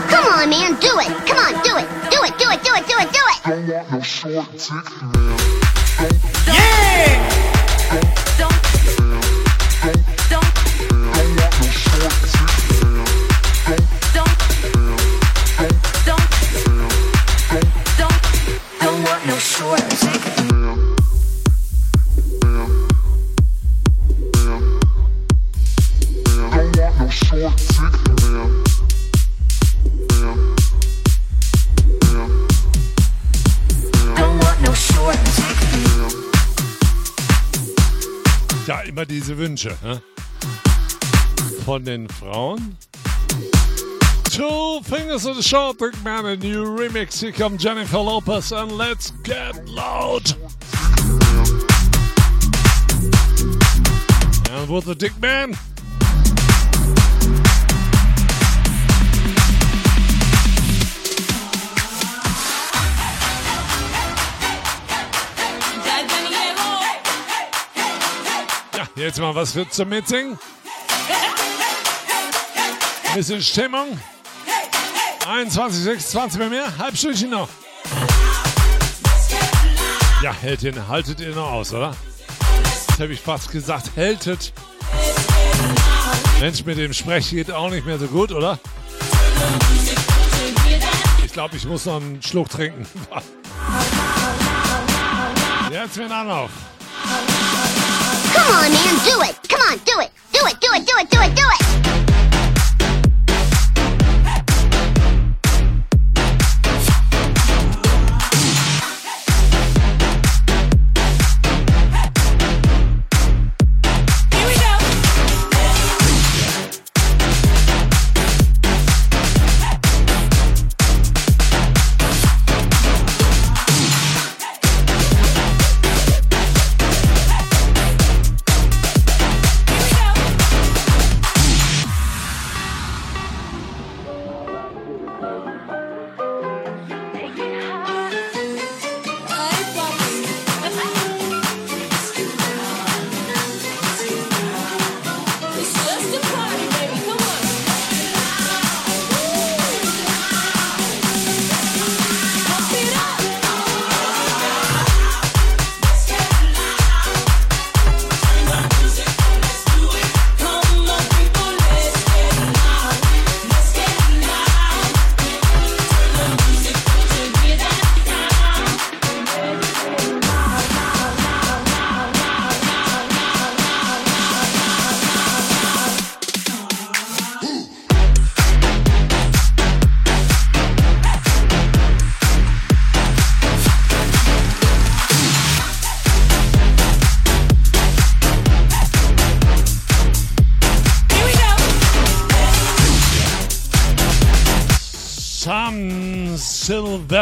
Come on, man, do it. Come on, do it. it, do it, do it, do it. Don't want no short dick, man. Don't. Don't. Want no short dick, diese Wünsche. Hä? Von den Frauen. Two fingers of the short dick man, a new remix. Here come Jennifer Lopez and let's get loud. And with the dick man. Jetzt mal was für zum Mitsingen. Bisschen Stimmung. 21, 26 bei mir. Halbstündchen noch. Ja, Heldin, haltet ihr noch aus, oder? Das habe ich fast gesagt. Hältet. Mensch, mit dem Sprech geht auch nicht mehr so gut, oder? Ich glaube, ich muss noch einen Schluck trinken. Jetzt mit Anlauf. Come on, man, do it. Come on, do it. Do it, do it, do it, do it, do it.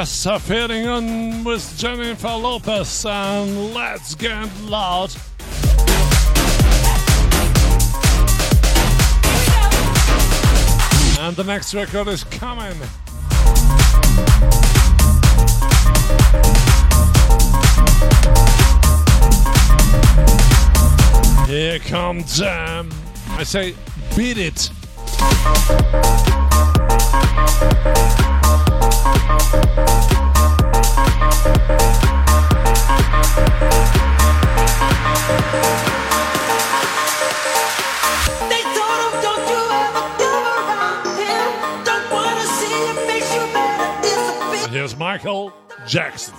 Sylvester fitting on with Jennifer Lopez and let's get loud. And the next record is coming. Here comes um, I say beat it. Jackson.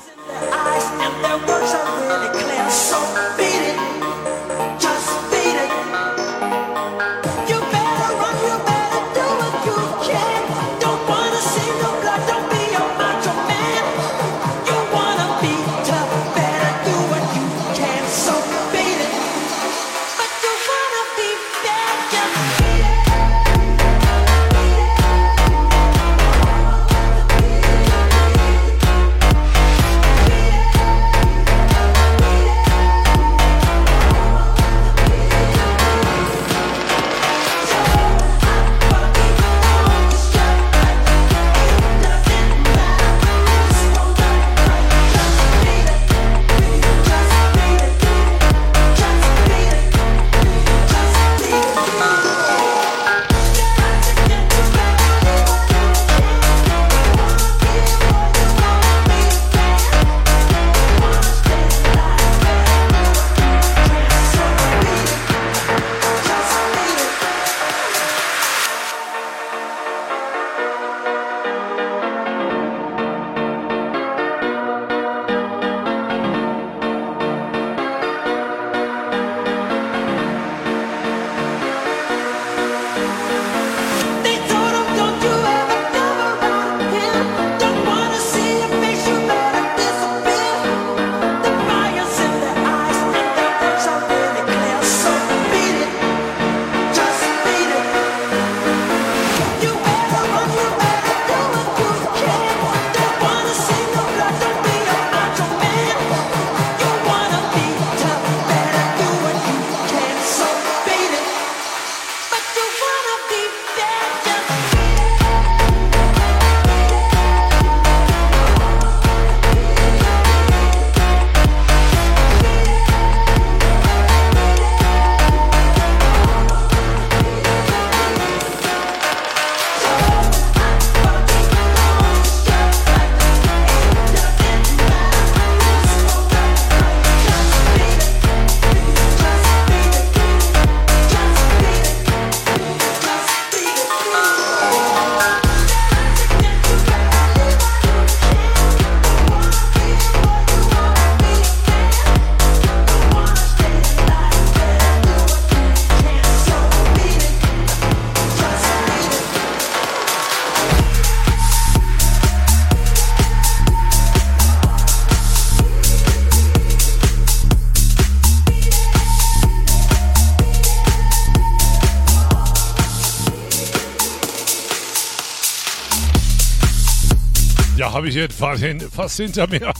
Habe ich jetzt fast, hin, fast hinter mir.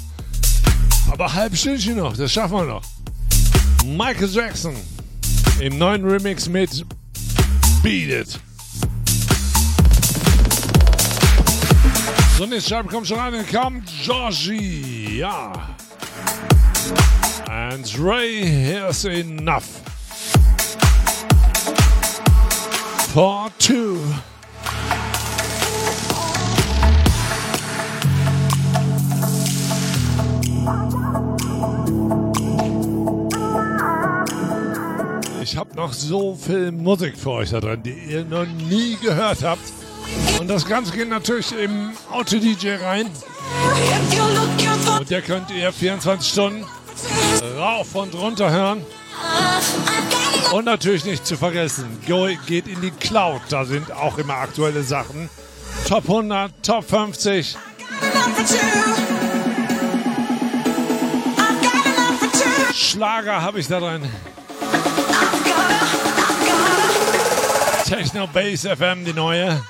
Aber halb Stündchen noch, das schaffen wir noch. Michael Jackson im neuen Remix mit Beat It. So, nächste Scheibe kommt schon rein, dann kommt Georgie, ja. And Ray, here's enough. For so viel Musik für euch da drin, die ihr noch nie gehört habt. Und das Ganze geht natürlich im Auto-DJ rein. Und der könnt ihr 24 Stunden rauf und runter hören. Und natürlich nicht zu vergessen, go- geht in die Cloud, da sind auch immer aktuelle Sachen. Top 100, Top 50. Schlager habe ich da drin. Techno Bass FM, die neue.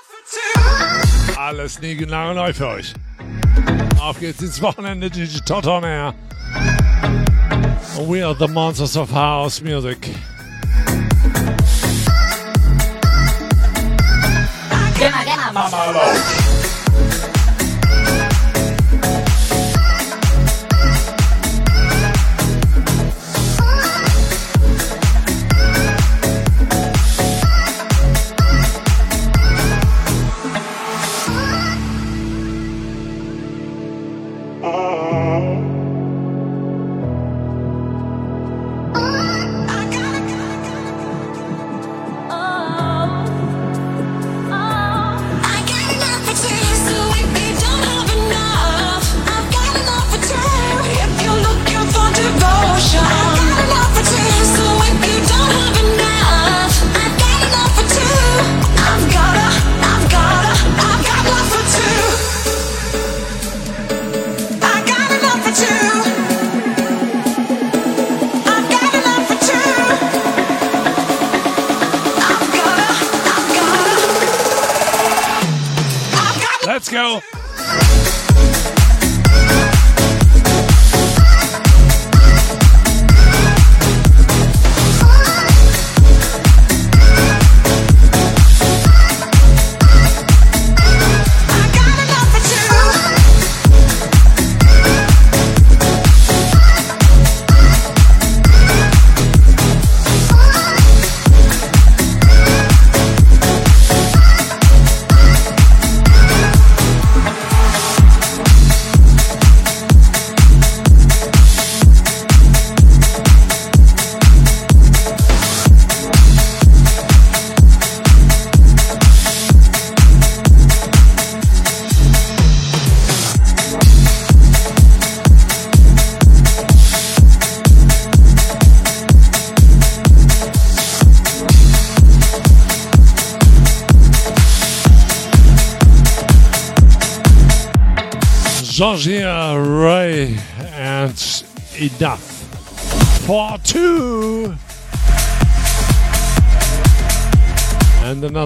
Alles nie genau neu für euch. Auf geht's ins Wochenende, Digital On Air. We are the monsters of house music. Demo, demo. Mama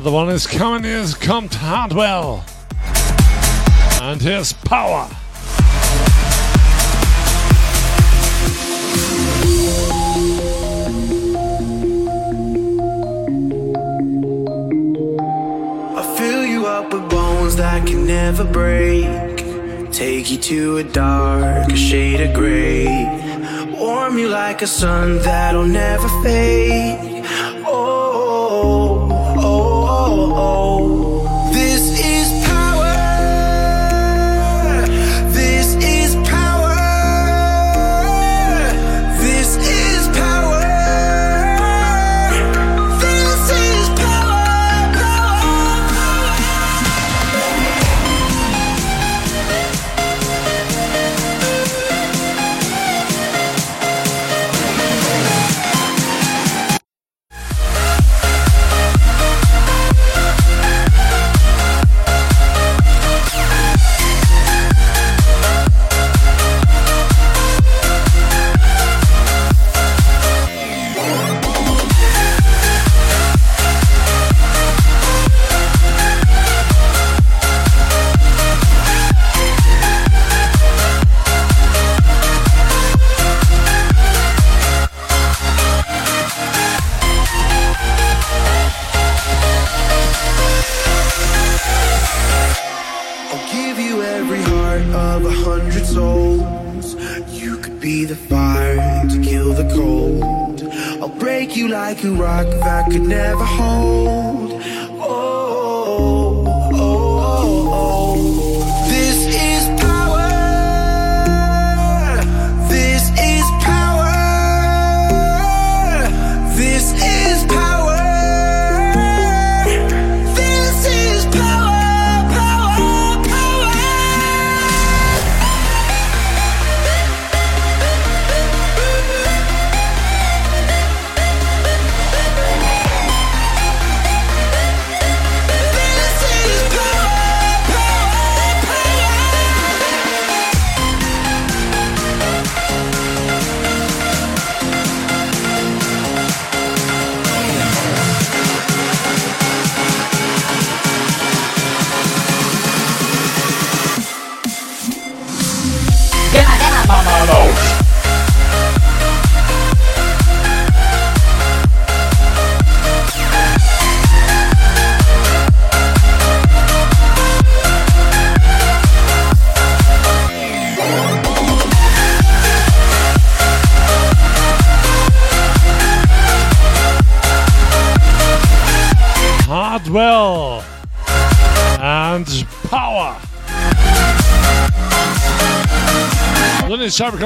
another one is coming. Here's Compt Hardwell. And here's Power. I fill you up with bones that can never break. Take you to a dark shade of gray. Warm you like a sun that'll never fade.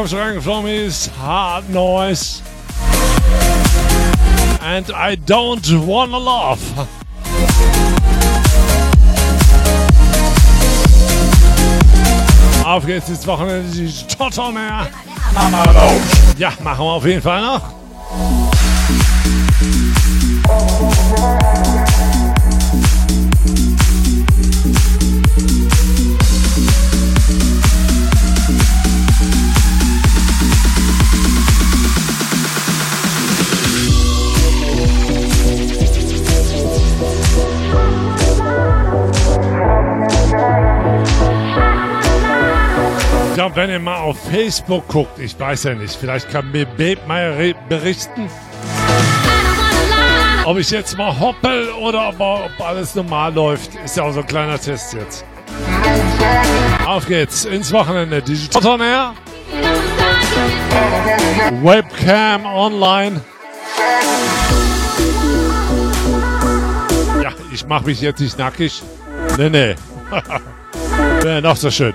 Kommt schon reingeflogen Hard Noise. And I don't wanna laugh. Auf geht's ins Wochenende, die Toto mehr. Ja, machen wir auf jeden Fall noch. Wenn ihr mal auf Facebook guckt, ich weiß ja nicht, vielleicht kann mir re- berichten, ob ich jetzt mal hoppel oder ob, ob alles normal läuft. Ist ja auch so ein kleiner Test jetzt. Auf geht's ins Wochenende. Digital on Air. Webcam online. Ja, ich mache mich jetzt nicht nackig. Nee, nee. Wäre noch so schön.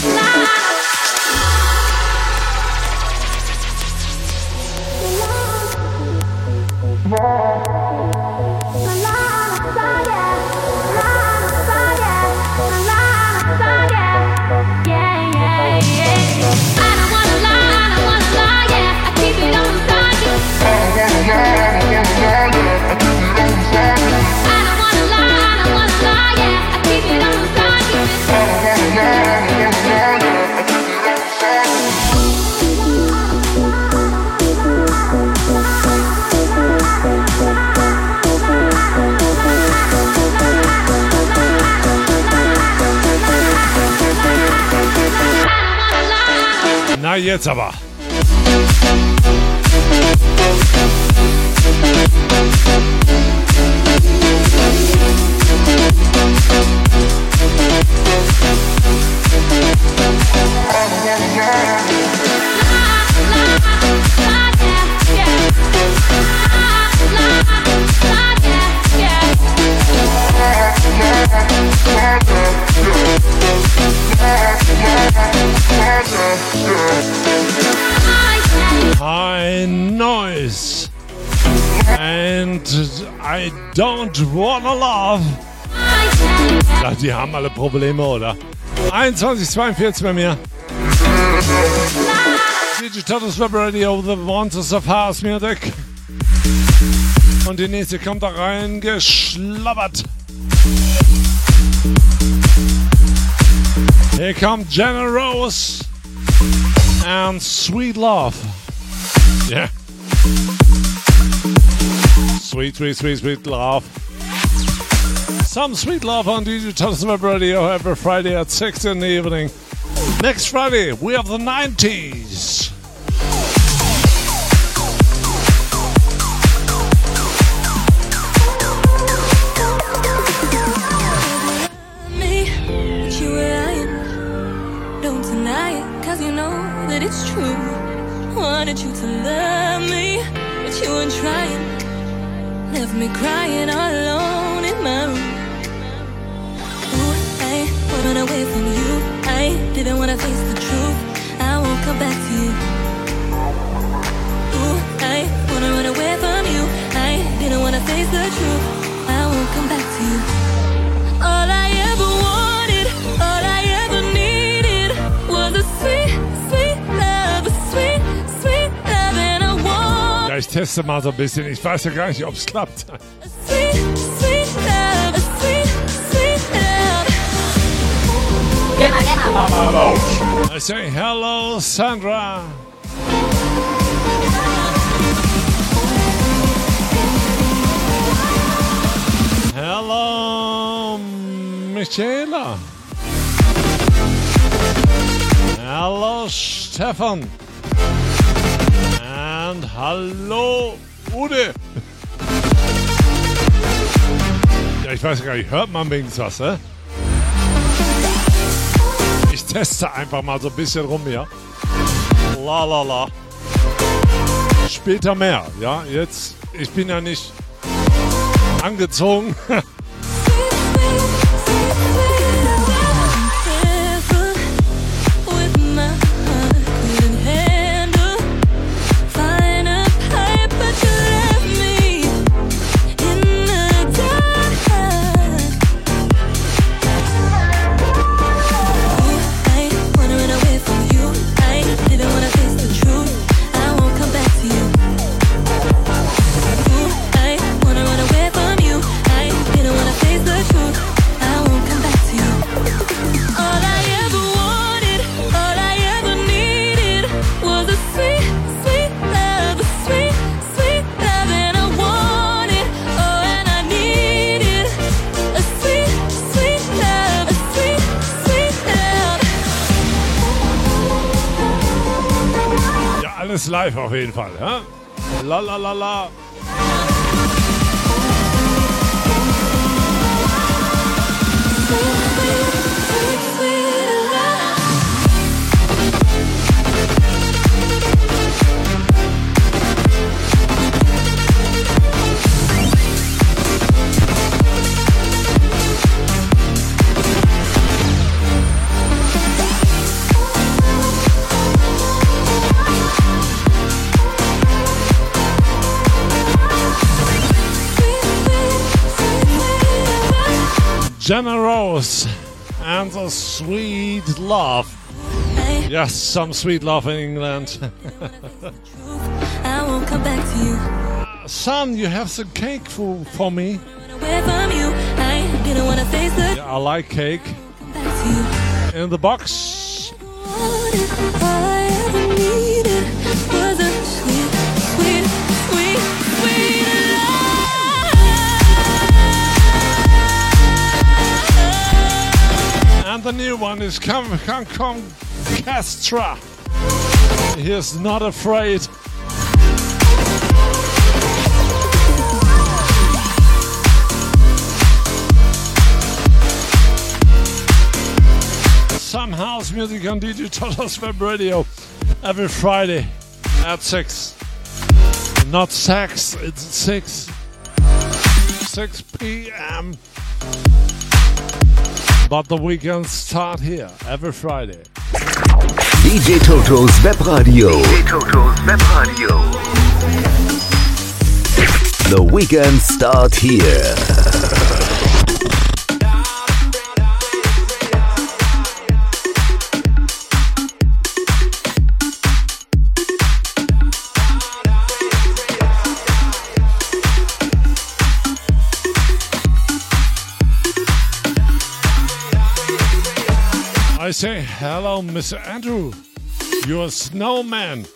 Yeah. Cumhuriyet Sabah. La, la, la, yeah. High noise. And I don't wanna love. Ja, die haben alle Probleme, oder? 2142 bei mir. Digitalis Web Radio, The Wonders of House Music. Und die nächste kommt da rein, geschlabbert. Here come Jenna Rose and Sweet Love. Yeah. Sweet, sweet, sweet, sweet love. Some sweet love on Digital Web Radio every Friday at 6 in the evening. Next Friday, we have the 90s. Left me crying alone in my room. Ooh, I run away from you. I didn't wanna face the truth. I won't come back to you. Ooh, I wanna run away from you. I didn't wanna face the truth. I won't come back to you. Ich teste mal so ein bisschen. Ich weiß ja gar nicht, ob es klappt. I say hello, Sandra. Hello, Michaela. Hello, Stefan. And hello, Ude. Ja, ich weiß gar nicht, hört man wenigstens was, hä? Ich teste einfach mal so ein bisschen rum hier. La la la. Später mehr, ja? Jetzt, ich bin ja nicht angezogen. live auf jeden Fall, ja? La la la la. Jenna Rose and the sweet love. Yes, some sweet love in England. I won't come back to you. Son, you have some cake for, for me. Away from you, I didn't wanna face the Yeah, I like cake. back to you. In the box. The new one is Come Come Come Castra. He is not afraid. Some house music on DJ Toto's Web Radio every Friday at 6. Not 6, it's 6. 6 p.m. But the weekends start here every Friday. DJ Totos Web Radio. DJ Totos Web Radio. The weekend start here. Say hello, Mr. Andrew. You're a snowman.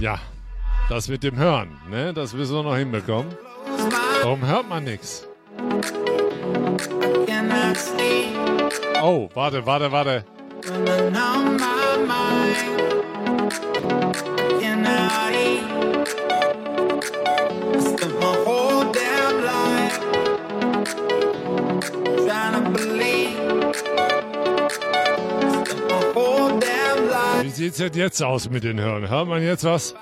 Ja, das mit dem Hören, ne? Das müssen wir noch hinbekommen. Warum hört man nichts? Oh, warte, warte, warte. Sieht's denn jetzt aus mit den Hören? Hört man jetzt was?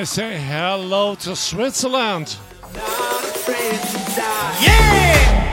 I say hello to Switzerland. Yeah!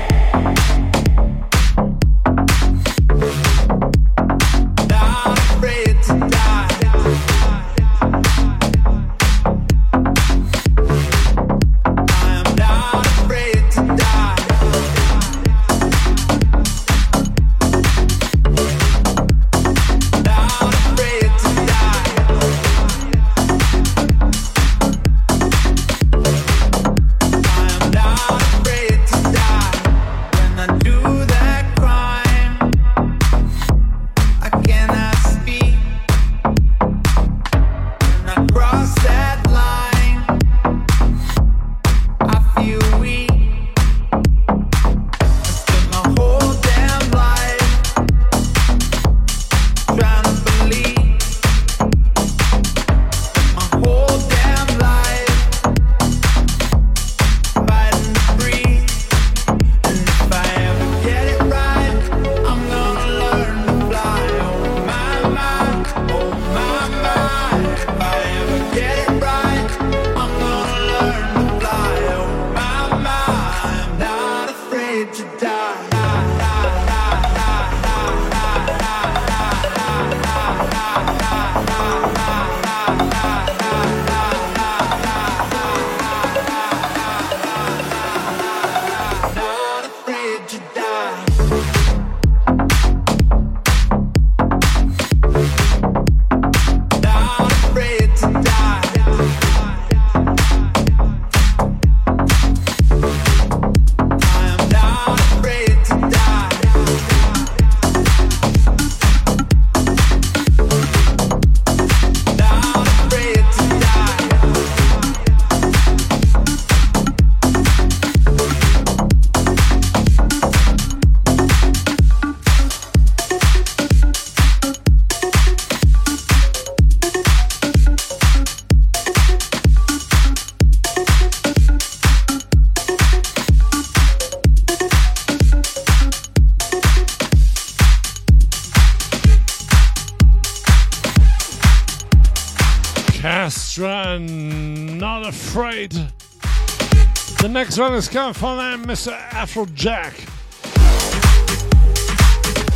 This one is coming from Mr. Afrojack.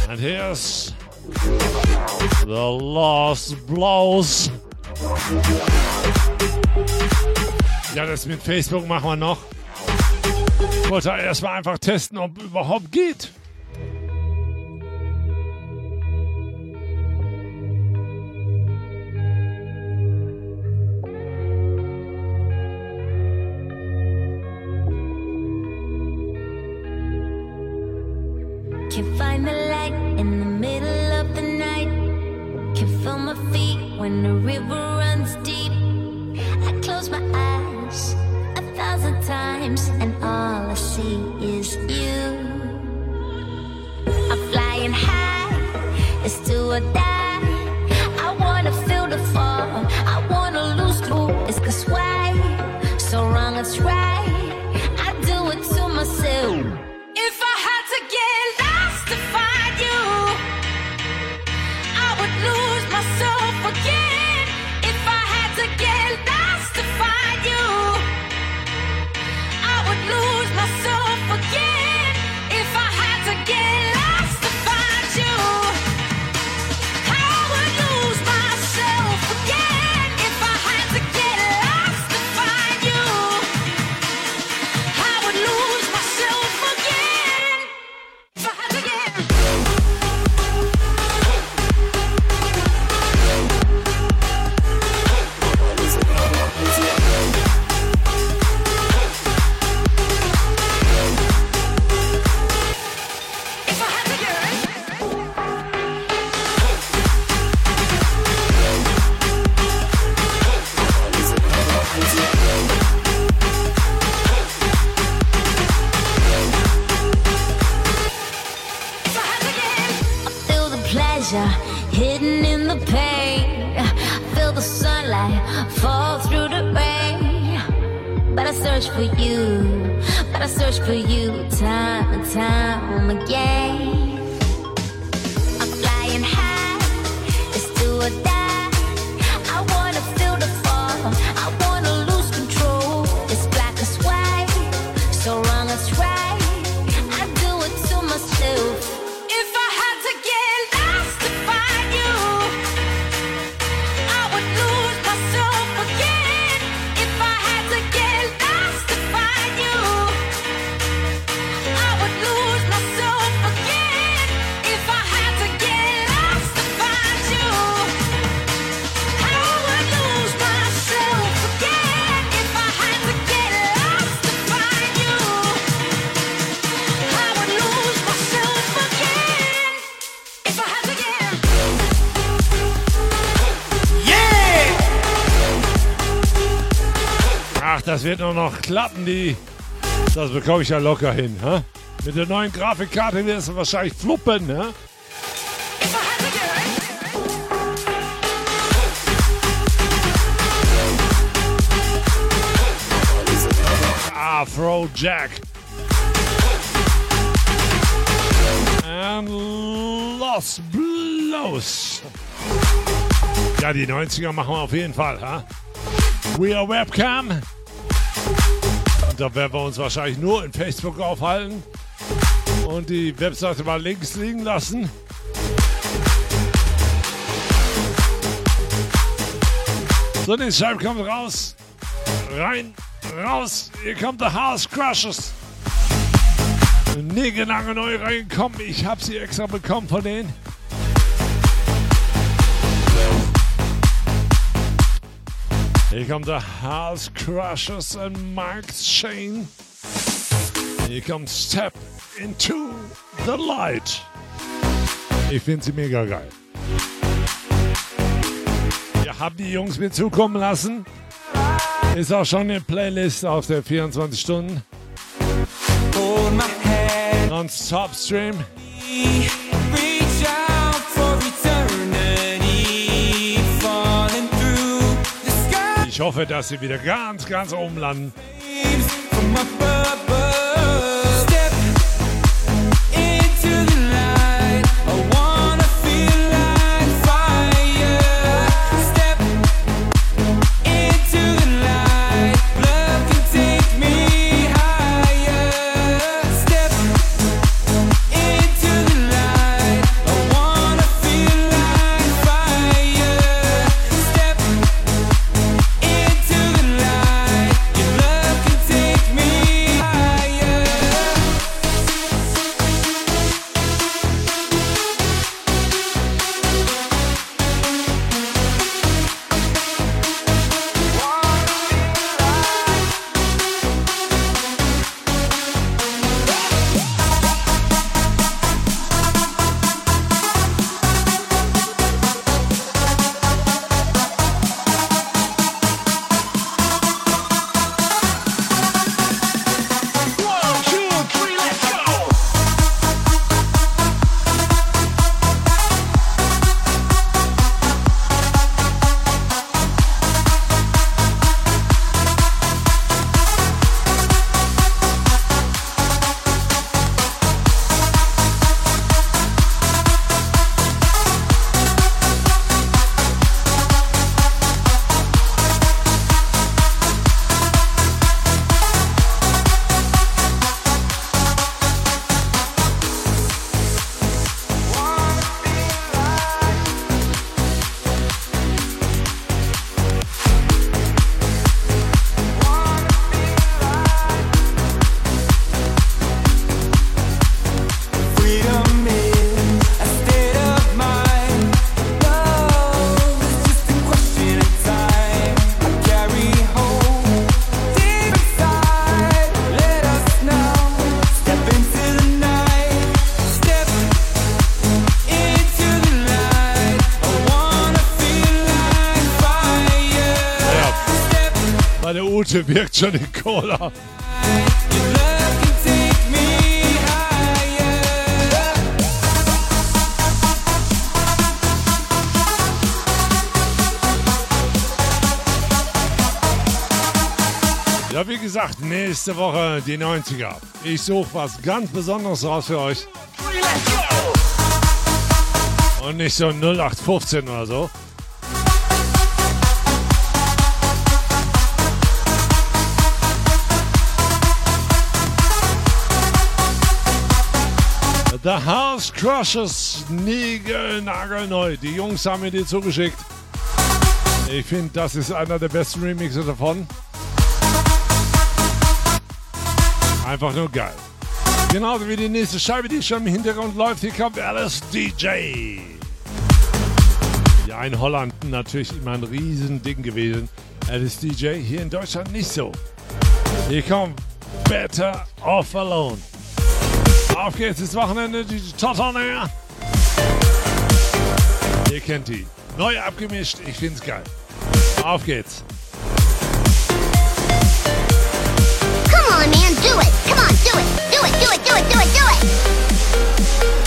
And here's the Lost Blows. Ja, das mit Facebook machen wir noch. Ich wollte erstmal einfach testen, ob überhaupt geht. Das wird nur noch klappen, die. Das bekomme ich ja locker hin, hä? Mit der neuen Grafikkarte wird es wahrscheinlich fluppen, ne? Afro Jack. And Los Blows. Ja, die 90er machen wir auf jeden Fall, ha? We are Webcam. Und da werden wir uns wahrscheinlich nur in Facebook aufhalten und die Webseite mal links liegen lassen. So, die Scheibe kommt raus. Rein, raus. Hier kommt der House Crushers. Niggenange neu reingekommen. Ich habe sie extra bekommen von denen. Hier kommt der House Crushers und Mark Shane. Hier kommt Step into the Light. Ich finde sie mega geil. Wir haben die Jungs mir zukommen lassen. Ist auch schon eine Playlist auf der 24 Stunden. Non-Stop Ich hoffe, dass sie wieder ganz, ganz oben landen. Ja. Meine Ute wirkt schon die Cola. Ja, wie gesagt, nächste Woche die 90er. Ich suche was ganz Besonderes raus für euch. Und nicht so 0815 oder so. The House Crushers, niegelnagelneu. Die Jungs haben mir die zugeschickt. Ich finde, das ist einer der besten Remixe davon. Einfach nur geil. Genauso wie die nächste Scheibe, die schon im Hintergrund läuft. Hier kommt Alice DJ. Ja, in Holland natürlich immer ein Riesending gewesen. Alice DJ, hier in Deutschland nicht so. Hier kommt Better Off Alone. Auf geht's, das Wochenende, die Total näher. Ihr kennt die. Neu abgemischt, ich find's geil. Auf geht's. on, man, do it. Come on, do it. Do it, do it, do it, do it, do it.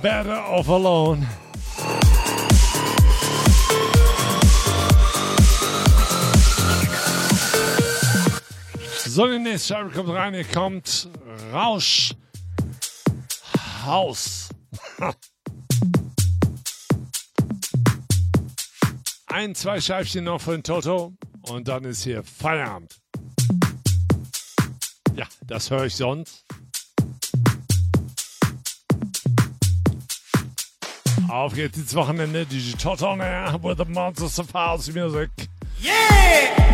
Better off alone. So, die nächste Scheibe kommt rein. Hier kommt Rausch Haus. Ein, zwei Scheibchen noch für den Toto und dann ist hier Feierabend. Ja, das höre ich sonst. Auf geht's ins Wochenende. DJ Toto on air with the Monsters of House Music. Yeah!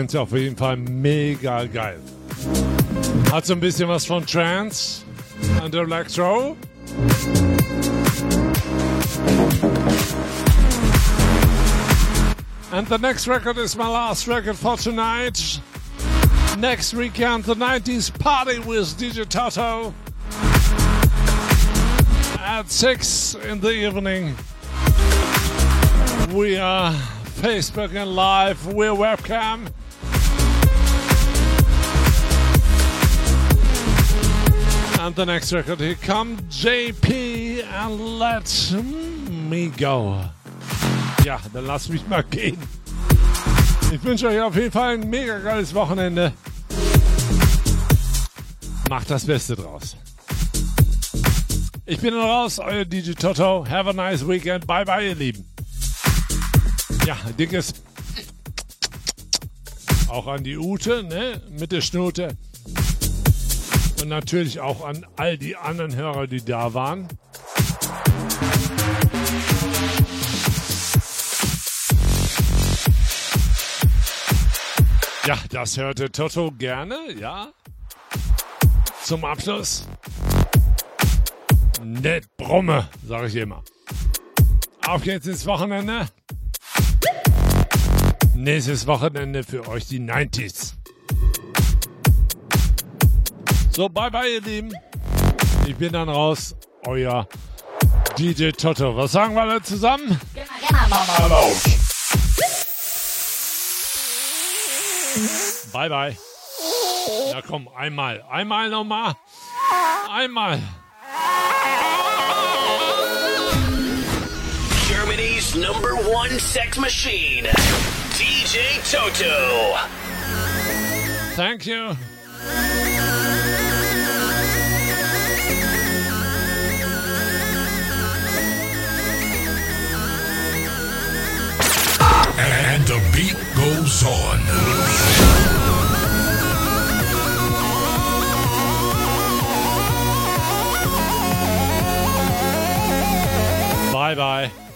Finde es auf jeden Fall mega geil. Hat so ein bisschen was von Trance und Electro. And the next record is my last record for tonight. Next weekend, the 90s party with DJ Toto at 6 in the evening. We are Facebook and live, we're webcam. And the next record, here come JP and let me go. Ja, dann lass mich mal gehen. Ich wünsche euch auf jeden Fall ein mega geiles Wochenende. Macht das Beste draus. Ich bin raus, euer DJ Toto. Have a nice weekend. Bye bye, ihr Lieben. Ja, dickes auch an die Ute, ne, mit der Schnute. Und natürlich auch an all die anderen Hörer, die da waren. Ja, das hörte Toto gerne, ja. Zum Abschluss. Nett Brumme, sage ich immer. Auf geht's ins Wochenende. Nächstes Wochenende für euch die 90s. So, bye bye, ihr Lieben. Ich bin dann raus. Euer DJ Toto. Was sagen wir alle zusammen? Bye bye. Ja, komm, einmal. Einmal nochmal. Einmal. Germany's number one sex machine, DJ Toto. Thank you. And the beat goes on. Bye bye.